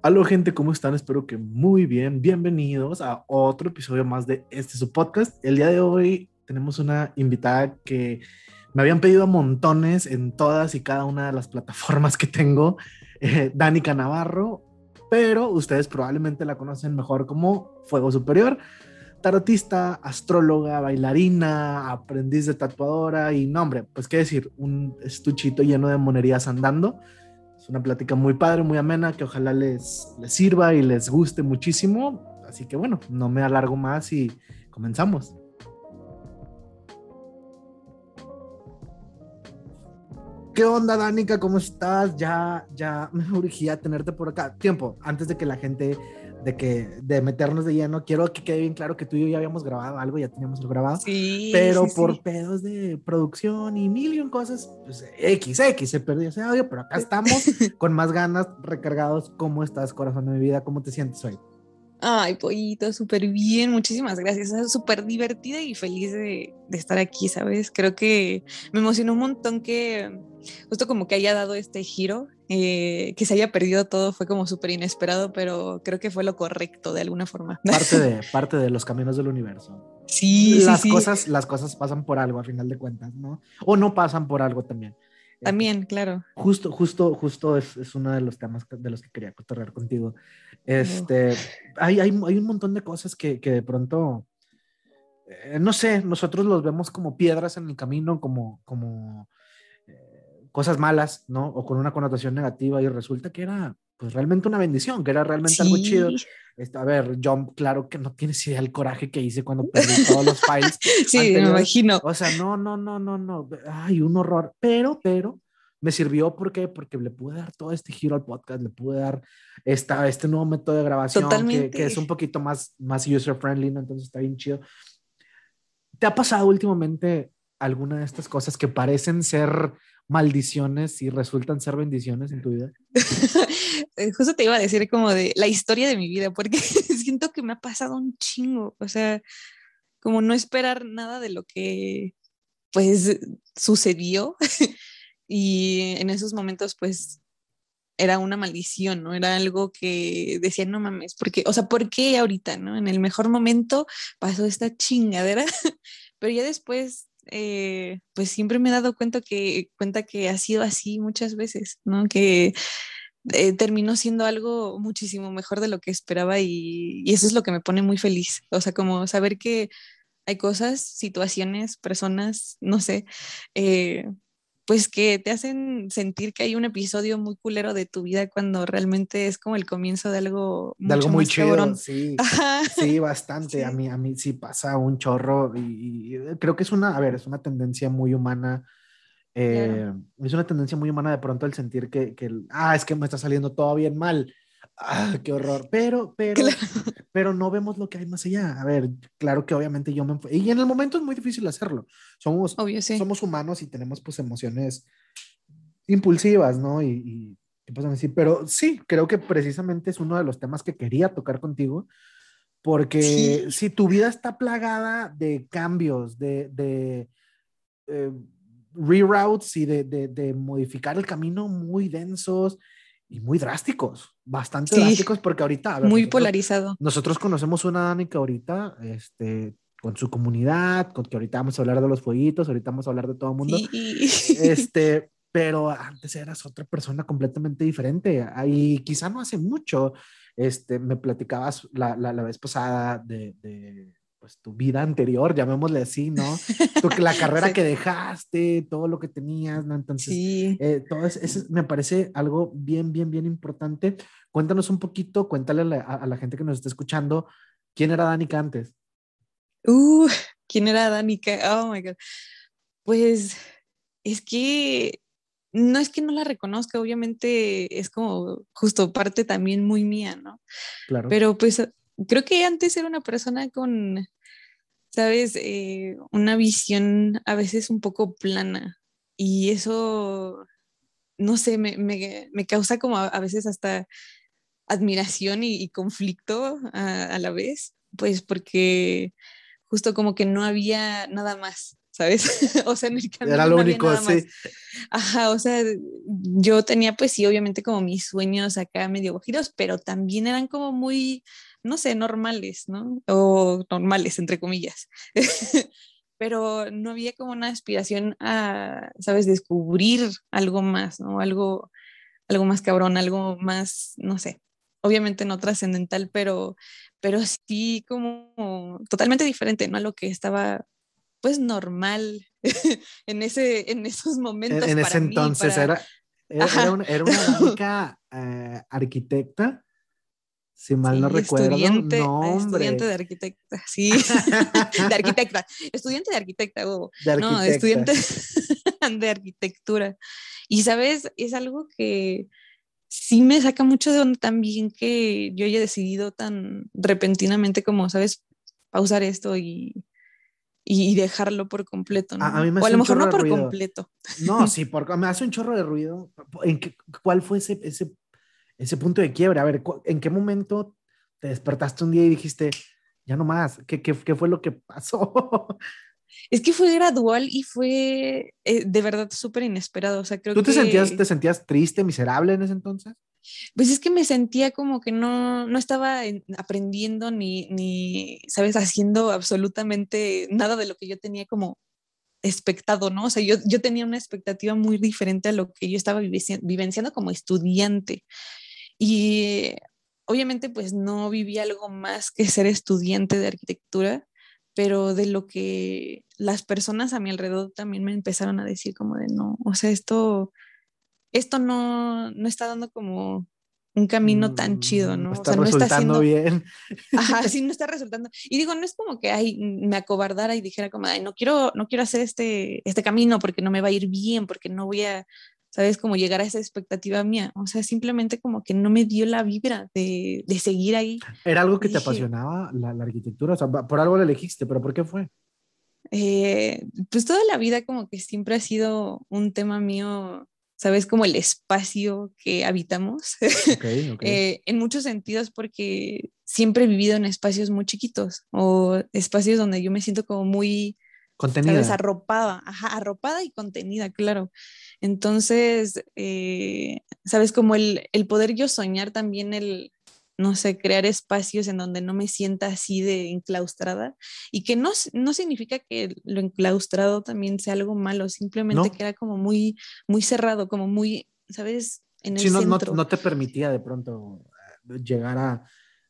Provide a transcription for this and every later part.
Hola gente, ¿cómo están? Espero que muy bien. Bienvenidos a otro episodio más de este su podcast. El día de hoy tenemos una invitada que me habían pedido montones en todas y cada una de las plataformas que tengo, eh, Danica Navarro, pero ustedes probablemente la conocen mejor como Fuego Superior, tarotista, astróloga, bailarina, aprendiz de tatuadora y nombre, pues qué decir, un estuchito lleno de monerías andando una plática muy padre, muy amena, que ojalá les, les sirva y les guste muchísimo. Así que bueno, no me alargo más y comenzamos. ¿Qué onda, Danica? ¿Cómo estás? Ya, ya me urgía tenerte por acá. Tiempo, antes de que la gente de que de meternos de lleno, quiero que quede bien claro que tú y yo ya habíamos grabado algo, ya teníamos lo grabado, sí, pero por pedos de producción y mil y cosas, pues X, X, se perdió ese audio, pero acá estamos con más ganas, recargados. ¿Cómo estás, corazón de mi vida? ¿Cómo te sientes hoy? Ay, pollito, súper bien, muchísimas gracias. Es súper divertida y feliz de, de, estar aquí, ¿sabes? Creo que me emocionó un montón que justo como que haya dado este giro, eh, que se haya perdido todo fue como súper inesperado, pero creo que fue lo correcto de alguna forma. Parte de, parte de los caminos del universo. Sí, las sí, cosas, las cosas pasan por algo a final de cuentas, ¿no? O no pasan por algo también. También, claro. Justo, justo, justo es, es, uno de los temas de los que quería cotorrear contigo. Este, hay, hay, hay, un montón de cosas que, que de pronto, eh, no sé, nosotros los vemos como piedras en el camino, como, como cosas malas, ¿no? O con una connotación negativa y resulta que era pues realmente una bendición, que era realmente sí. algo chido. Este, a ver, yo claro que no tienes idea del coraje que hice cuando perdí todos los files. sí, anteriores. me imagino. O sea, no, no, no, no, no. Ay, un horror. Pero, pero, me sirvió porque porque le pude dar todo este giro al podcast, le pude dar esta, este nuevo método de grabación que, que, es un poquito más, más user friendly, ¿no? entonces está bien chido. ¿Te ha pasado últimamente alguna de estas cosas que parecen ser maldiciones y resultan ser bendiciones en tu vida? Justo te iba a decir como de la historia de mi vida, porque siento que me ha pasado un chingo, o sea, como no esperar nada de lo que pues sucedió y en esos momentos pues era una maldición, ¿no? Era algo que decía, no mames, porque, o sea, ¿por qué ahorita, no? En el mejor momento pasó esta chingadera, pero ya después, eh, pues siempre me he dado cuenta que, cuenta que ha sido así muchas veces, ¿no? Que eh, terminó siendo algo muchísimo mejor de lo que esperaba y, eso es lo que me pone muy feliz, o sea, como saber que hay cosas, situaciones, personas, no sé, eh, pues que te hacen sentir que hay un episodio muy culero de tu vida cuando realmente es como el comienzo de algo, de algo muy chido, cabrón. sí, sí, bastante, sí. a mí a mí sí pasa un chorro y, y, creo que es una, a ver, es una tendencia muy humana, eh, claro. es una tendencia muy humana de pronto el sentir que, que, ah, es que me está saliendo todo bien mal, ah, qué horror, pero, pero, claro. pero no vemos lo que hay más allá. A ver, claro que obviamente yo me... Y en el momento es muy difícil hacerlo. Somos, Obvio, sí. somos humanos y tenemos pues emociones impulsivas, ¿no? Y, y, y pues decir, pero sí, creo que precisamente es uno de los temas que quería tocar contigo, porque sí. si tu vida está plagada de cambios, de... de eh, reroutes y de, de, de modificar el camino muy densos, y muy drásticos, bastante sí, drásticos, porque ahorita. Ver, muy nosotros, polarizado. Nosotros conocemos una Danica ahorita, este, con su comunidad, con que ahorita vamos a hablar de los fueguitos, ahorita vamos a hablar de todo el mundo. Sí. Este, pero antes eras otra persona completamente diferente. Y quizá no hace mucho, este, me platicabas la, la, la vez pasada de, de pues tu vida anterior, llamémosle así, ¿no? Tu, la carrera sí. que dejaste, todo lo que tenías, ¿no? Entonces, sí. eh, todo eso, eso, me parece algo bien, bien, bien importante. Cuéntanos un poquito, cuéntale a la, a la gente que nos está escuchando, ¿quién era Danica antes? Uh, ¿quién era Danica? Oh my God. Pues es que no es que no la reconozca, obviamente es como justo parte también muy mía, ¿no? Claro. Pero pues creo que antes era una persona con, sabes, eh, una visión a veces un poco plana y eso, no sé, me, me, me causa como a, a, veces hasta admiración y, y conflicto a, a, la vez, pues porque justo como que no había nada más, ¿sabes? o sea, en el camino. Era lo único, sí. Ajá, o sea, yo tenía pues sí, obviamente como mis sueños acá medio giros, pero también eran como muy, no sé, normales, ¿no? O normales, entre comillas. pero no había como una aspiración a, ¿sabes?, descubrir algo más, ¿no? Algo, algo más cabrón, algo más, no sé, obviamente no trascendental, pero, pero sí como totalmente diferente, ¿no? A lo que estaba pues normal en, ese, en esos momentos. En, ese entonces era, era, una, era única eh, arquitecta, si mal no recuerdo. Estudiante, estudiante de arquitecta, sí. de arquitecta, estudiante de arquitecta, oh. No, estudiante de arquitectura. Y sabes, es algo que sí me saca mucho de onda también que yo haya decidido tan repentinamente como, ¿sabes? Pausar esto y, y dejarlo por completo, ¿no? A, mí me o a lo mejor no por completo. No, sí, porque me hace un chorro de ruido. ¿En qué, ¿Cuál fue ese, ese, ese punto de quiebre? A ver, ¿en qué momento te despertaste un día y dijiste, ya no más? ¿Qué, qué, qué fue lo que pasó? Es que fue gradual y fue eh, de verdad súper inesperado. O sea, creo ¿Tú te, que... sentías, te sentías triste, miserable en ese entonces? Pues es que me sentía como que no, no estaba aprendiendo ni, ni, ¿sabes?, haciendo absolutamente nada de lo que yo tenía como expectado, ¿no? O sea, yo, yo tenía una expectativa muy diferente a lo que yo estaba vivenciando como estudiante. Y obviamente pues no viví algo más que ser estudiante de arquitectura, pero de lo que las personas a mi alrededor también me empezaron a decir como de no, o sea, esto esto no, no está dando como un camino tan chido, ¿no? Está o sea, no está haciendo bien. Ajá, sí, no está resultando. Y digo, no es como que ay, me acobardara y dijera como, ay, no quiero, no quiero hacer este, este camino porque no me va a ir bien, porque no voy a, ¿sabes? Como llegar a esa expectativa mía. O sea, simplemente como que no me dio la vibra de, de seguir ahí. ¿Era algo que te apasionaba la, la, arquitectura? O sea, por algo la elegiste, pero ¿por qué fue? Eh, pues toda la vida como que siempre ha sido un tema mío ¿sabes? Como el espacio que habitamos. Eh, en muchos sentidos porque siempre he vivido en espacios muy chiquitos o espacios donde yo me siento como muy... Contenida. ¿sabes? Arropada, ajá, arropada y contenida, claro. Entonces, eh, ¿sabes? Como el, el poder yo soñar también el, no sé, crear espacios en donde no me sienta así de enclaustrada y que no, no significa que lo enclaustrado también sea algo malo, simplemente que era como muy, muy cerrado, como muy, ¿sabes? En el sí, no, centro. No, no, te permitía de pronto eh, llegar a,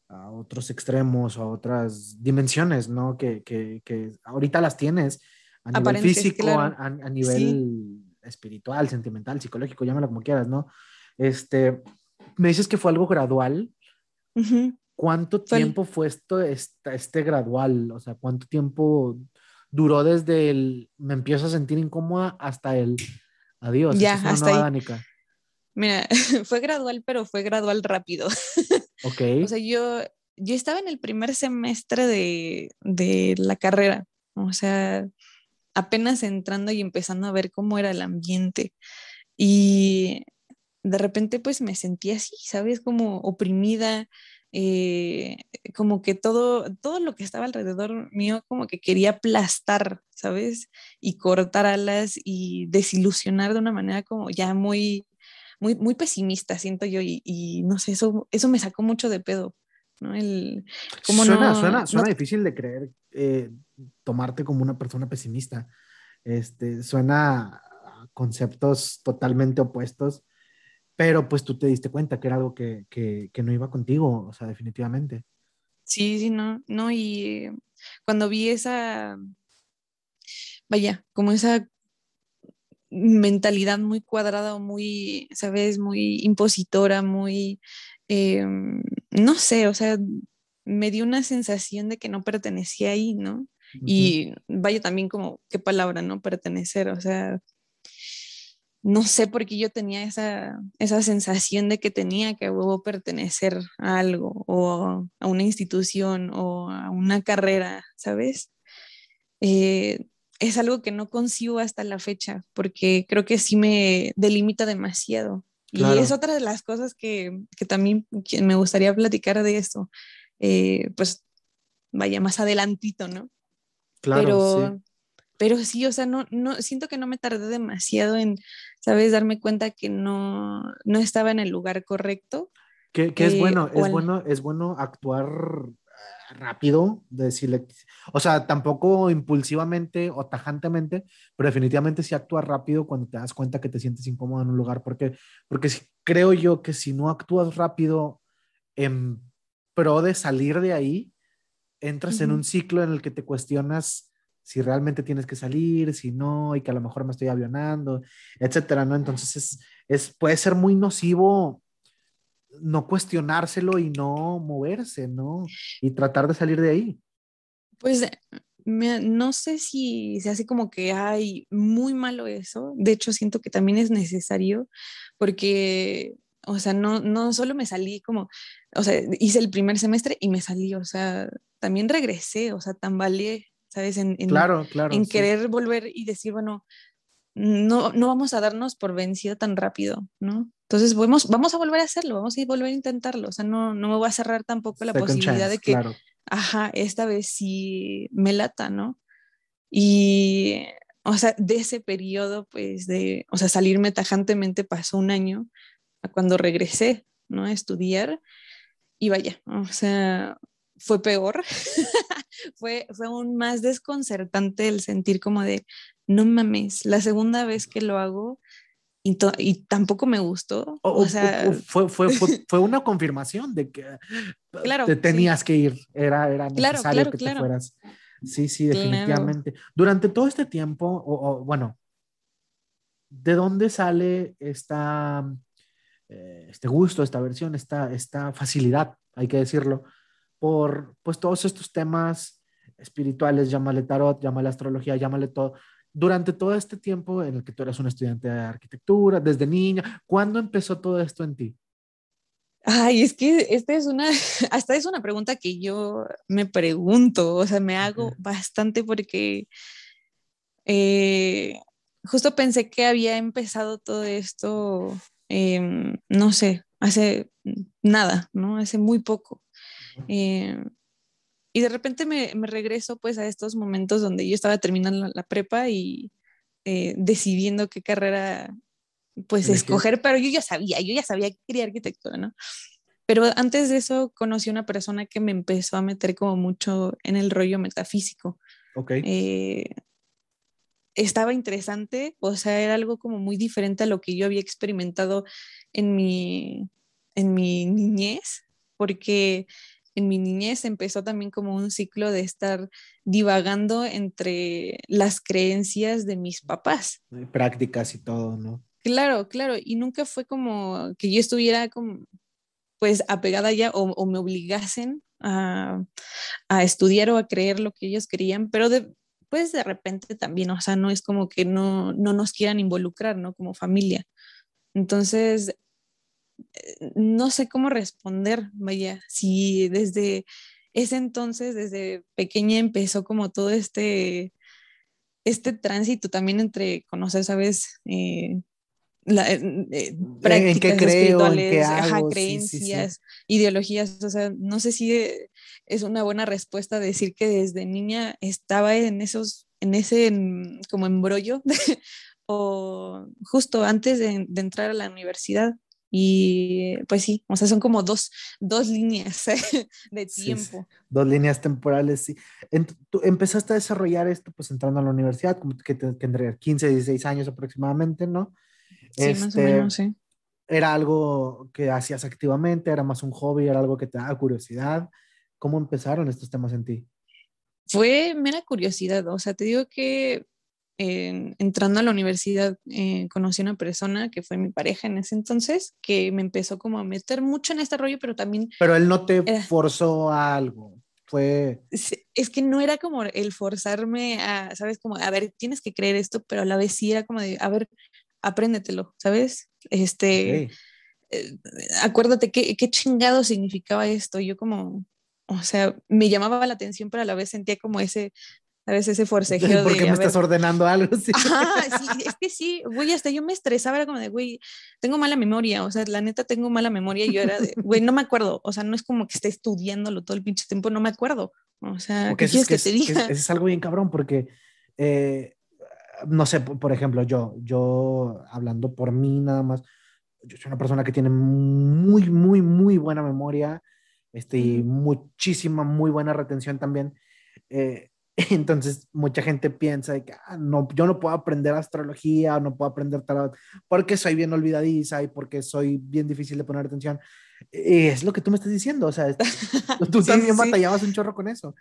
a, otros extremos o a otras dimensiones, ¿no? Que, que, que ahorita las tienes a nivel físico, a, a, nivel sí. espiritual, sentimental, psicológico, llámalo como quieras, ¿no? Este, me dices que fue algo gradual, ¿Cuánto tiempo fue esto, este, este, gradual? O sea, ¿cuánto tiempo duró desde el me empiezo a sentir incómoda hasta el adiós? Ya, hasta ahí. Mira, fue gradual, pero fue gradual rápido. Ok. o sea, yo, yo estaba en el primer semestre de, de la carrera, o sea, apenas entrando y empezando a ver cómo era el ambiente. Y de repente pues me sentí así, ¿sabes? Como oprimida, eh, como que todo, todo lo que estaba alrededor mío como que quería aplastar, ¿sabes? Y cortar alas y desilusionar de una manera como ya muy, muy, muy pesimista, siento yo, y, y no sé, eso, eso me sacó mucho de pedo. ¿no? El, como suena, no, suena, suena no... difícil de creer eh, tomarte como una persona pesimista. Este, suena a conceptos totalmente opuestos pero pues tú te diste cuenta que era algo que, que, que no iba contigo, o sea, definitivamente. Sí, sí, no, no, y cuando vi esa, vaya, como esa mentalidad muy cuadrada o muy, sabes, muy impositora, muy, eh, no sé, o sea, me dio una sensación de que no pertenecía ahí, ¿no? Uh -huh. Y vaya también como, ¿qué palabra, no? Pertenecer, o sea, no sé por qué yo tenía esa, esa sensación de que tenía que huevo pertenecer a algo o a una institución o a una carrera, ¿sabes? Eh, es algo que no consigo hasta la fecha porque creo que sí me delimita demasiado. Claro. Y es otra de las cosas que, que también me gustaría platicar de esto. Eh, pues vaya más adelantito, ¿no? Claro. Pero, sí. pero sí, o sea, no, no, siento que no me tardé demasiado en, ¿sabes? Darme cuenta que no, no estaba en el lugar correcto. Que, que es eh, bueno, es bueno, es bueno actuar rápido, decirle, o sea, tampoco impulsivamente o tajantemente, pero definitivamente sí actúa rápido cuando te das cuenta que te sientes incómodo en un lugar, porque, porque creo yo que si no actúas rápido en pro de salir de ahí, entras en un ciclo en el que te cuestionas si realmente tienes que salir, si no, y que a lo mejor me estoy avionando, etcétera, ¿no? Entonces es, es, puede ser muy nocivo no cuestionárselo y no moverse, ¿no? Y tratar de salir de ahí. Pues no sé si se hace como que hay muy malo eso. De hecho, siento que también es necesario porque, o sea, no, no solo me salí como, o sea, hice el primer semestre y me salí, o sea, también regresé, o sea, tambaleé ¿sabes? En, claro, claro. En querer volver y decir, bueno, no, no vamos a darnos por vencido tan rápido, ¿no? Entonces vamos, vamos a volver a hacerlo, vamos a volver a intentarlo, o sea, no, no me voy a cerrar tampoco la posibilidad de que, ajá, esta vez sí me lata, ¿no? Y, o sea, de ese periodo, pues, de, o sea, salirme tajantemente pasó un año a cuando regresé, ¿no? A estudiar y vaya, o sea, fue peor, fue, fue aún más desconcertante el sentir como de, no mames, la segunda vez que lo hago y, y tampoco me gustó. O, sea, fue, fue, fue, una confirmación de que claro, te tenías que ir, era, era necesario que te fueras. Sí, sí, definitivamente. Durante todo este tiempo, o, bueno, ¿de dónde sale esta, eh, este gusto, esta versión, esta, esta facilidad, hay que decirlo, por pues todos estos temas espirituales, llámale tarot, llámale astrología, llámale todo. Durante todo este tiempo en el que tú eras un estudiante de arquitectura, desde niña, ¿cuándo empezó todo esto en ti? Ay, es que esta es una, hasta es una pregunta que yo me pregunto, o sea, me hago bastante porque eh, justo pensé que había empezado todo esto, em, no sé, hace nada, ¿no? Hace muy poco. Eh, y de repente me, me, regreso pues a estos momentos donde yo estaba terminando la, prepa y eh, decidiendo qué carrera pues escoger, pero yo ya sabía, yo ya sabía que quería arquitectura, ¿no? Pero antes de eso conocí a una persona que me empezó a meter como mucho en el rollo metafísico. Ok. Eh, estaba interesante, o sea, era algo como muy diferente a lo que yo había experimentado en mi, en mi niñez, porque en mi niñez empezó también como un ciclo de estar divagando entre las creencias de mis papás. Prácticas y todo, ¿no? Claro, claro, y nunca fue como que yo estuviera como pues apegada ya o, me obligasen a, estudiar o a creer lo que ellos querían, pero de, pues de repente también, o sea, no es como que no, no nos quieran involucrar, ¿no? Como familia. Entonces, no sé cómo responder, vaya, si desde ese entonces, desde pequeña empezó como todo este, este tránsito también entre conocer, ¿sabes? Eh, la, eh, eh, prácticas espirituales, creencias, ideologías, o sea, no sé si es una buena respuesta decir que desde niña estaba en esos, en ese como embrollo, o justo antes de, entrar a la universidad, y pues sí, o sea, son como dos, dos líneas de tiempo. Dos líneas temporales, sí. tú empezaste a desarrollar esto pues entrando a la universidad, como que tendría 15, 16 años aproximadamente, ¿no? Sí, más o este, menos, sí. ¿Era algo que hacías activamente? ¿Era más un hobby? ¿Era algo que te daba curiosidad? ¿Cómo empezaron estos temas en ti? Fue mera curiosidad, o sea, te digo que entrando a la universidad eh, conocí a una persona que fue mi pareja en ese entonces, que me empezó como a meter mucho en este rollo, pero también... Pero él no te forzó a algo, fue... Es que no era como el forzarme a, ¿sabes? Como, a ver, tienes que creer esto, pero a la vez sí era como de, a ver, apréndetelo, ¿sabes? Este... Eh, acuérdate qué, qué chingado significaba esto. Yo como, o sea, me llamaba la atención, pero a la vez sentía como ese, ¿sabes? Ese forcejeo ¿Por qué me estás ordenando algo? Sí. Ajá, sí, es que sí, güey, hasta yo me estresaba, era como de, güey, tengo mala memoria, o sea, la neta tengo mala memoria y yo era de, güey, no me acuerdo, o sea, no es como que esté estudiándolo todo el pinche tiempo, no me acuerdo, o sea, ¿qué quieres que, te diga? Es, es, algo bien cabrón porque eh, no sé, por ejemplo, yo, yo hablando por mí nada más, yo soy una persona que tiene muy, muy, muy buena memoria, este, y muchísima, muy buena retención también. Eh, entonces, mucha gente piensa que ah, no, yo no puedo aprender astrología, no puedo aprender tarot, porque soy bien olvidadiza y porque soy bien difícil de poner atención. Es lo que tú me estás diciendo, o sea, tú también batallabas un chorro con eso.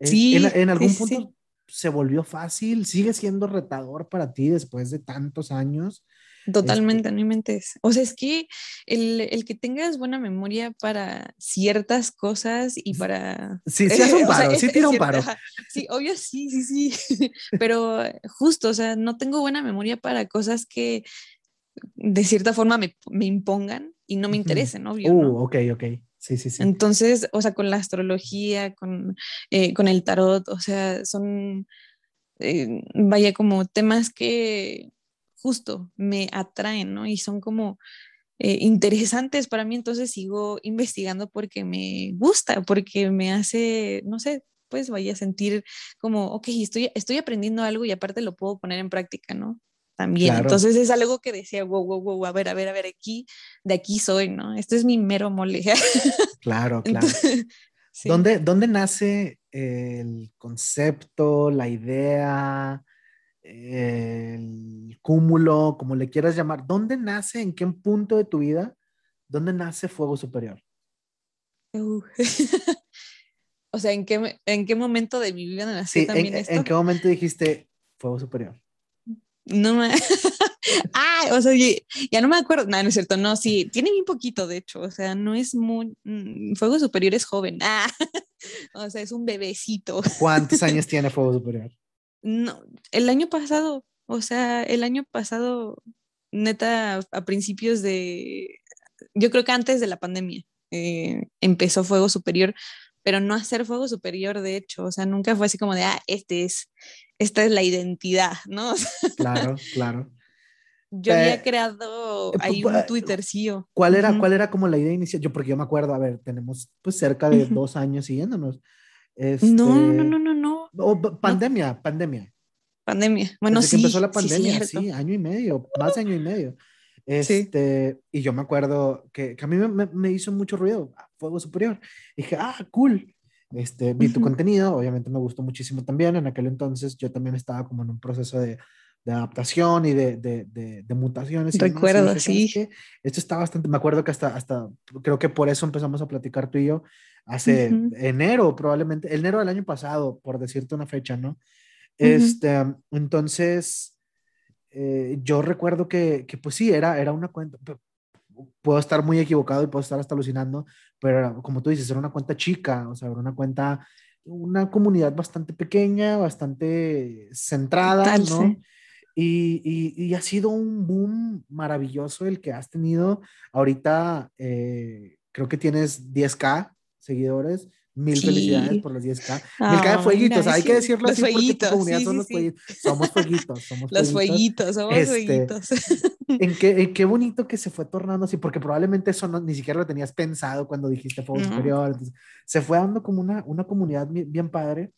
Sí, en, en algún punto se volvió fácil, sigue siendo retador para ti después de tantos años. Totalmente, no inventes. O sea, es que el, el, que tengas buena memoria para ciertas cosas y para... Sí, sí hace un paro, sí tira un paro. Sí, obvio, sí, sí, sí. Pero justo, o sea, no tengo buena memoria para cosas que de cierta forma me, me impongan y no me interesen, obvio. Uh, ok, ok. Sí, sí, sí. Entonces, o sea, con la astrología, con, eh, con el tarot, o sea, son, eh, vaya, como temas que justo me atraen, ¿no? Y son como eh, interesantes para mí, entonces sigo investigando porque me gusta, porque me hace, no sé, pues vaya a sentir como, ok, estoy, estoy aprendiendo algo y aparte lo puedo poner en práctica, ¿no? También. Entonces es algo que decía, wow, wow, wow, a ver, a ver, a ver, aquí, de aquí soy, ¿no? Este es mi mero mole. claro, claro. ¿Dónde, ¿Dónde nace el concepto, la idea? El cúmulo, como le quieras llamar, ¿dónde nace, en qué punto de tu vida, dónde nace fuego superior? Uh. o sea, ¿en qué, ¿en qué momento de mi vida nació también en, esto? ¿En qué momento dijiste fuego superior? No me... ah, o sea, ya no me acuerdo. No, no es cierto. No, sí, tiene bien poquito, de hecho. O sea, no es muy... Mm, fuego superior es joven. Ah, o sea, es un bebecito. ¿Cuántos años tiene fuego superior? No, el año pasado, o sea, el año pasado, neta, a principios de, yo creo que antes de la pandemia, eh, empezó Fuego Superior, pero no hacer Fuego Superior, de hecho, o sea, nunca fue así como de, ah, este es, esta es la identidad, ¿no? Claro, claro. Yo había eh, creado eh, ahí un Twitter, sí. ¿Cuál era, ¿Cuál era como la idea inicial? Yo, porque yo me acuerdo, a ver, tenemos pues cerca de dos años siguiéndonos. Este, no, no, no, no, no. pandemia, pandemia. Pandemia. Bueno, Desde sí. Que empezó la pandemia, sí, año y medio, más de año y medio. Este, Y yo me acuerdo que, que a mí me, me, hizo mucho ruido, Fuego Superior. Y dije, ah, cool. Este, vi tu contenido, obviamente me gustó muchísimo también. En aquel entonces yo también estaba como en un proceso de, de adaptación y de, de, de, mutaciones. Recuerdo, sí. Esto está bastante, me acuerdo que hasta, hasta, creo que por eso empezamos a platicar tú y yo, hace enero probablemente, enero del año pasado, por decirte una fecha, ¿no? Este, entonces, eh, yo recuerdo que, que, pues sí, era, era una cuenta, puedo estar muy equivocado y puedo estar hasta alucinando, pero como tú dices, era una cuenta chica, o sea, era una cuenta, una comunidad bastante pequeña, bastante centrada, ¿no? Y, y, y, ha sido un boom maravilloso el que has tenido. Ahorita eh, creo que tienes 10K seguidores. Mil felicidades por los 10K. Mil K de fueguitos, hay que decirlo los así fueguitos, porque son los fueguitos. Somos fueguitos, somos Los fueguitos, somos este, fueguitos. En qué, en qué bonito que se fue tornando así, porque probablemente eso no, ni siquiera lo tenías pensado cuando dijiste Fuego Superior. Entonces, se fue dando como una, una comunidad bien, bien, padre,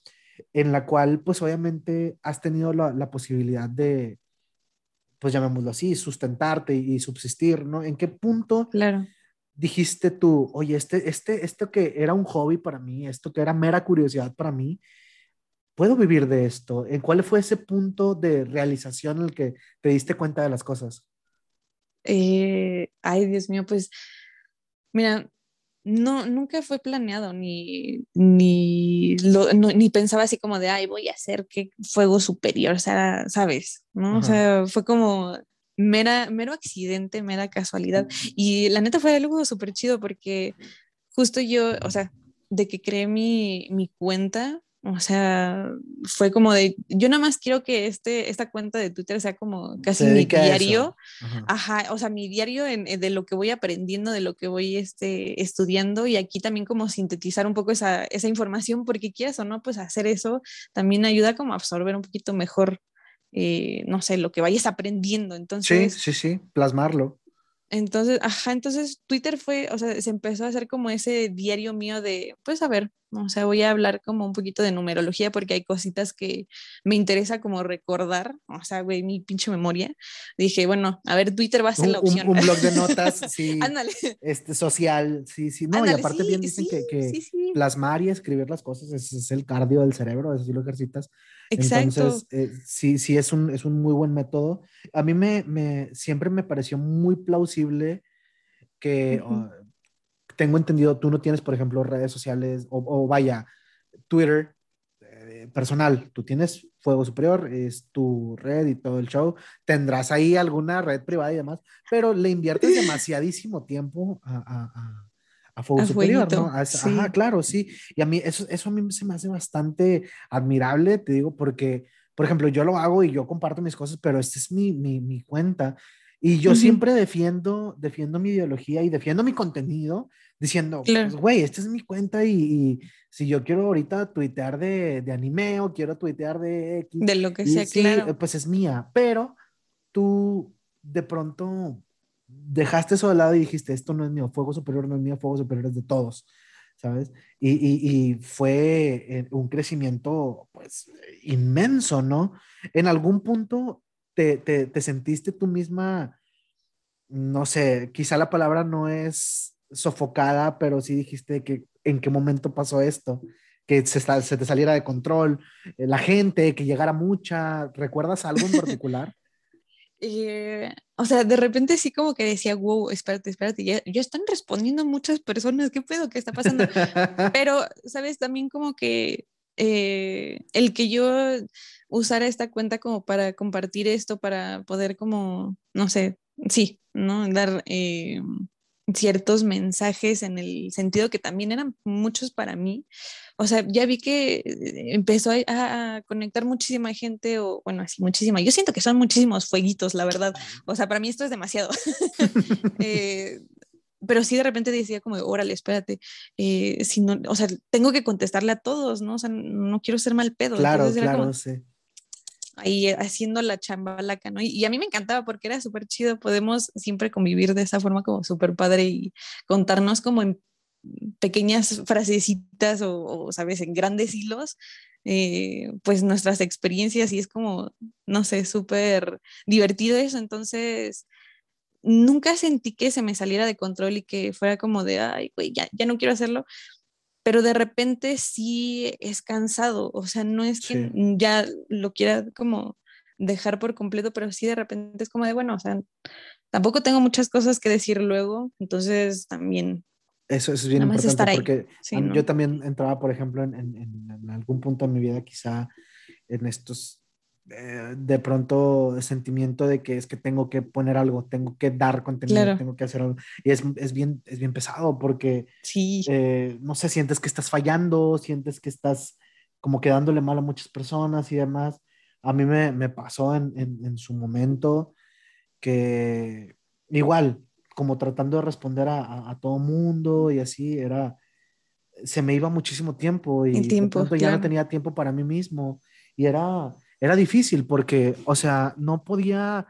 en la cual, pues obviamente, has tenido la, la posibilidad de, pues llamémoslo así, sustentarte y, y subsistir, ¿no? ¿En qué punto? Claro dijiste tú, oye, este, este, esto que era un hobby para mí, esto que era mera curiosidad para mí, puedo vivir de esto? ¿En cuál fue ese punto de realización en el que te diste cuenta de las cosas? Eh, ay, Dios mío, pues, mira, no, nunca fue planeado, ni, ni, ni pensaba así como de, ay, voy a hacer que fuego superior, o sea, ¿sabes? ¿No? O sea, fue como, mera, mero accidente, mera casualidad. Y la neta fue algo súper chido porque justo yo, o sea, de que creé mi, mi cuenta, o sea, fue como de, yo nada más quiero que este, esta cuenta de Twitter sea como casi mi diario. Ajá. o sea, mi diario en, de lo que voy aprendiendo, de lo que voy este, estudiando y aquí también como sintetizar un poco esa, esa información porque quieras o no, pues hacer eso también ayuda como a absorber un poquito mejor eh, no sé, lo que vayas aprendiendo. Entonces, sí, sí, sí, plasmarlo. Entonces, ajá, entonces Twitter fue, o sea, se empezó a hacer como ese diario mío de, pues a ver, o sea, voy a hablar como un poquito de numerología porque hay cositas que me interesa como recordar, o sea, güey, mi pinche memoria. Dije, bueno, a ver, Twitter va a ser la opción. Un, blog de notas, sí. Ándale. Este, social, sí, sí. No, y aparte bien dicen que, que plasmar y escribir las cosas es, es, el cardio del cerebro, eso sí lo ejercitas. Exacto. Entonces, eh, sí, sí, es un, es un muy buen método. A mí me, me siempre me pareció muy plausible que, ah, tengo entendido, tú no tienes, por ejemplo, redes sociales o, vaya, Twitter eh, personal, tú tienes Fuego Superior, es tu red y todo el show, tendrás ahí alguna red privada y demás, pero le inviertes demasiadísimo tiempo a, a Fuego Superior, ¿no? Ajá, claro, sí. Y a mí eso, eso a mí se me hace bastante admirable, te digo, porque, por ejemplo, yo lo hago y yo comparto mis cosas, pero esta es mi, mi, mi cuenta. Y yo siempre defiendo, defiendo mi ideología y defiendo mi contenido diciendo, pues, güey, esta es mi cuenta y, si yo quiero ahorita tuitear de, de, anime o quiero tuitear de X. De lo que sea, claro. Pues es mía, pero tú de pronto dejaste eso de lado y dijiste, esto no es mío, fuego superior no es mío, fuego superior es de todos, ¿sabes? Y, y, y fue eh, un crecimiento, pues, inmenso, ¿no? En algún punto te, te, te sentiste tú misma, no sé, quizá la palabra no es sofocada, pero sí dijiste que en qué momento pasó esto, que se, se te saliera de control, eh, la gente, que llegara mucha, ¿recuerdas algo en particular? Eh, o sea, de repente sí como que decía, wow, espérate, espérate, ya, ya, están respondiendo muchas personas, ¿qué pedo? ¿Qué está pasando? Pero, ¿sabes? También como que eh, el que yo usara esta cuenta como para compartir esto, para poder como, no sé, sí, ¿no? Dar eh, ciertos mensajes en el sentido que también eran muchos para mí. O sea, ya vi que eh, empezó a, conectar muchísima gente, o bueno, así muchísima. Yo siento que son muchísimos fueguitos, la verdad. O sea, para mí esto es demasiado. eh, pero sí de repente decía como, órale, espérate, eh, si no, o sea, tengo que contestarle a todos, ¿no? O sea, no quiero ser mal pedo. Claro, claro, sí ahí haciendo la chambalaca, ¿no? Y, a mí me encantaba porque era súper chido, podemos siempre convivir de esa forma como súper padre y contarnos como en pequeñas frasecitas o, sabes, en grandes hilos, eh, pues nuestras experiencias y es como, no sé, súper divertido eso, entonces nunca sentí que se me saliera de control y que fuera como de, ay, güey, ya, ya no quiero hacerlo, pero de repente sí es cansado, o sea, no es que ya lo quiera como dejar por completo, pero sí de repente es como de, bueno, o sea, tampoco tengo muchas cosas que decir luego, entonces también. Eso, es bien importante porque yo también entraba, por ejemplo, en, en, algún punto de mi vida, quizá en estos eh, de pronto sentimiento de que es que tengo que poner algo, tengo que dar contenido, tengo que hacer algo. Y es, es, bien, es bien pesado porque, sí. Eh, no sé, sientes que estás fallando, sientes que estás como quedándole mal a muchas personas y demás. A mí me, me pasó en, en, en, su momento que igual, como tratando de responder a, a, todo mundo y así, era, se me iba muchísimo tiempo y tiempo, ya no tenía tiempo para mí mismo y era era difícil porque, o sea, no podía,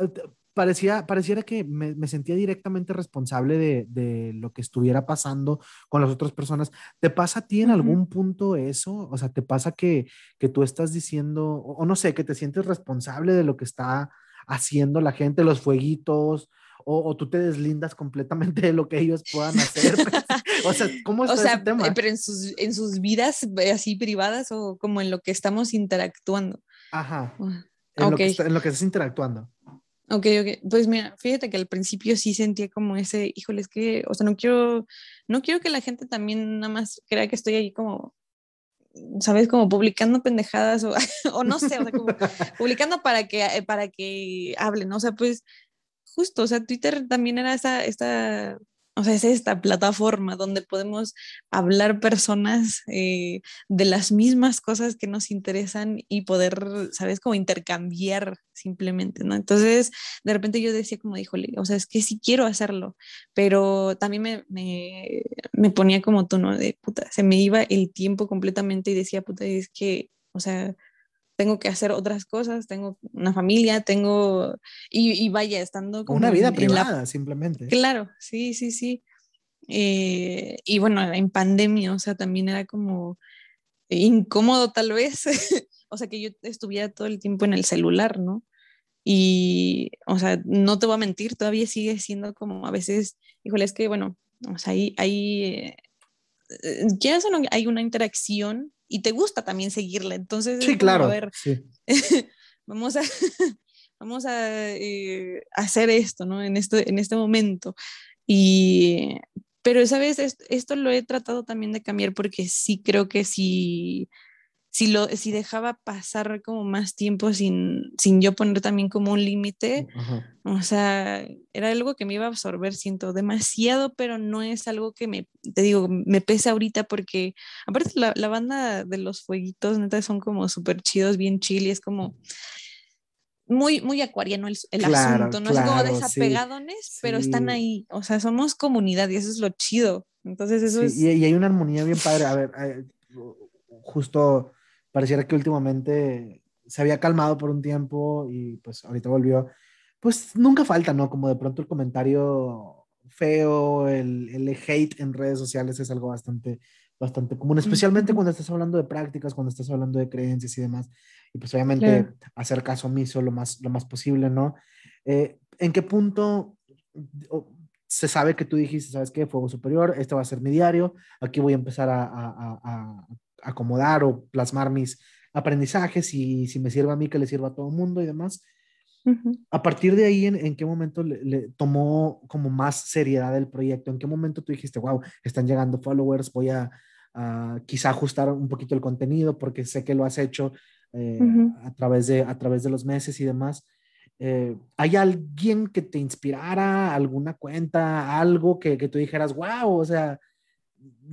eh, parecía, pareciera que me, me sentía directamente responsable de, de, lo que estuviera pasando con las otras personas. ¿Te pasa a ti en algún punto eso? O sea, ¿te pasa que, que tú estás diciendo, o, o no sé, que te sientes responsable de lo que está haciendo la gente, los fueguitos, o, tú te deslindas completamente de lo que ellos puedan hacer. o sea, ¿cómo está o sea, tema? Pero en sus, en sus vidas eh, así privadas o como en lo que estamos interactuando. Ajá. En, lo que en lo que estás interactuando. Ok, ok. Pues mira, fíjate que al principio sí sentía como ese, híjole, es que, o sea, no quiero, no quiero que la gente también nada más crea que estoy ahí como, ¿sabes? Como publicando pendejadas o, o no sé, o sea, como publicando para que, eh, para que hablen, ¿no? O sea, pues justo, o sea, Twitter también era esa, esta, o sea, es esta plataforma donde podemos hablar personas eh, de las mismas cosas que nos interesan y poder, ¿sabes? Como intercambiar simplemente, ¿no? Entonces, de repente yo decía como, híjole, o sea, es que sí quiero hacerlo, pero también me, me, me ponía como tono de puta, se me iba el tiempo completamente y decía, puta, es que, o sea, tengo que hacer otras cosas, tengo una familia, tengo, y, vaya, estando como... Una vida privada, simplemente. Claro, sí, sí, sí. Eh, y bueno, en pandemia, o sea, también era como incómodo tal vez, o sea, que yo estuviera todo el tiempo en el celular, ¿no? Y, o sea, no te voy a mentir, todavía sigue siendo como a veces, híjole, es que, bueno, o sea, ahí, ahí eh, o no, hay una interacción y te gusta también seguirla. Entonces, sí, claro. vamos a, vamos a eh, hacer esto, ¿no? En, esto, en este momento. Y, pero, esa vez esto lo he tratado también de cambiar porque sí creo que si si, lo, si dejaba pasar como más tiempo sin, sin yo poner también como un límite, o sea, era algo que me iba a absorber, siento demasiado, pero no es algo que me, te digo, me pese ahorita porque, aparte la, la banda de los fueguitos, neta, son como súper chidos, bien chill, y es como muy, muy acuariano el, el asunto, no es como desapegadones, pero están ahí, o sea, somos comunidad y eso es lo chido. Entonces eso es... Y, y, hay una armonía bien padre, a ver, eh, justo pareciera que últimamente se había calmado por un tiempo y pues ahorita volvió. Pues nunca falta, ¿no? Como de pronto el comentario feo, el, el hate en redes sociales es algo bastante, bastante común, especialmente cuando estás hablando de prácticas, cuando estás hablando de creencias y demás. Y pues obviamente hacer caso omiso lo más, lo más posible, ¿no? Eh, ¿En qué punto se sabe que tú dijiste, sabes qué, fuego superior, este va a ser mi diario, aquí voy a empezar a, a, a, acomodar o plasmar mis aprendizajes y si me sirve a mí, que le sirva a todo el mundo y demás. A partir de ahí, ¿en, qué momento le, tomó como más seriedad el proyecto? ¿En qué momento tú dijiste, wow, están llegando followers, voy a, quizá ajustar un poquito el contenido porque sé que lo has hecho eh, a, través de, a través de los meses y demás? Eh, ¿Hay alguien que te inspirara, alguna cuenta, algo que, que tú dijeras, wow, o sea,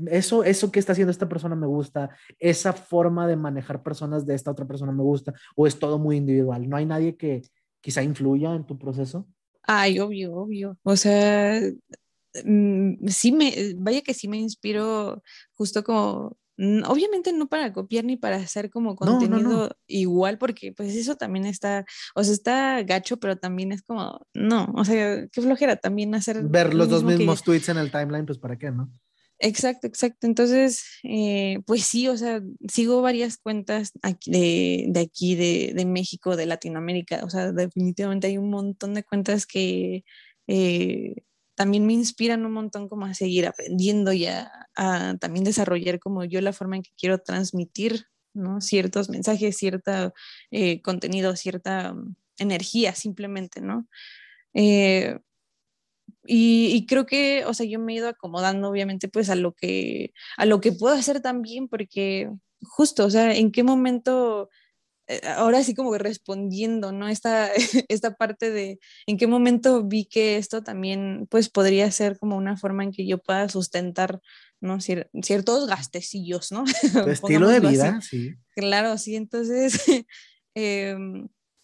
eso, eso que está haciendo esta persona me gusta, esa forma de manejar personas de esta otra persona me gusta, o es todo muy individual. ¿No hay nadie que quizá influya en tu proceso? Ay, obvio, obvio. O sea, mm, sí me, vaya que sí me inspiro justo como, obviamente no para copiar ni para hacer como contenido igual, porque pues eso también está, o sea, está gacho, pero también es como, no, o sea, qué flojera también hacer. Ver los dos mismos tweets en el timeline, pues para qué, ¿no? Exacto, exacto. Entonces, eh, pues sí, o sea, sigo varias cuentas de, aquí, de, México, de Latinoamérica. O sea, definitivamente hay un montón de cuentas que eh, también me inspiran un montón como a seguir aprendiendo y a, también desarrollar como yo la forma en que quiero transmitir. Ciertos mensajes, cierto eh, contenido, cierta mm, energía simplemente, ¿no? Y, creo que, o sea, yo me he ido acomodando obviamente pues a lo que, a lo que puedo hacer también, porque justo, o sea, en qué momento, eh, ahora sí como respondiendo, ¿no? Esta, esta parte de en qué momento vi que esto también pues podría ser como una forma en que yo pueda sustentar, ¿no? ciertos gastecillos, ¿no? Tu estilo de vida, sí. Claro, sí, entonces... Eh,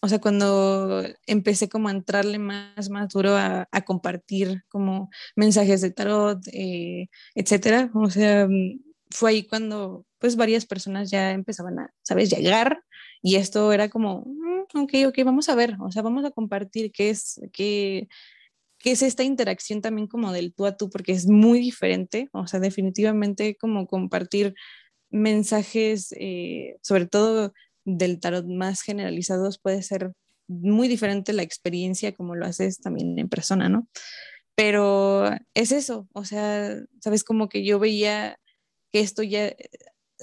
o sea, cuando empecé como a entrarle más, más duro a, compartir como mensajes de tarot, eh, etcétera, o sea, mm, fue ahí cuando pues varias personas ya empezaban a, ¿sabes?, llegar y esto era como, mm, ok, ok, vamos a ver, o sea, vamos a compartir qué es, qué, qué es esta interacción también como del tú a tú, porque es muy diferente, o sea, definitivamente como compartir mensajes, eh, sobre todo del tarot más generalizados puede ser muy diferente la experiencia como lo haces también en persona, ¿no? Pero es eso, o sea, sabes como que yo veía que esto ya,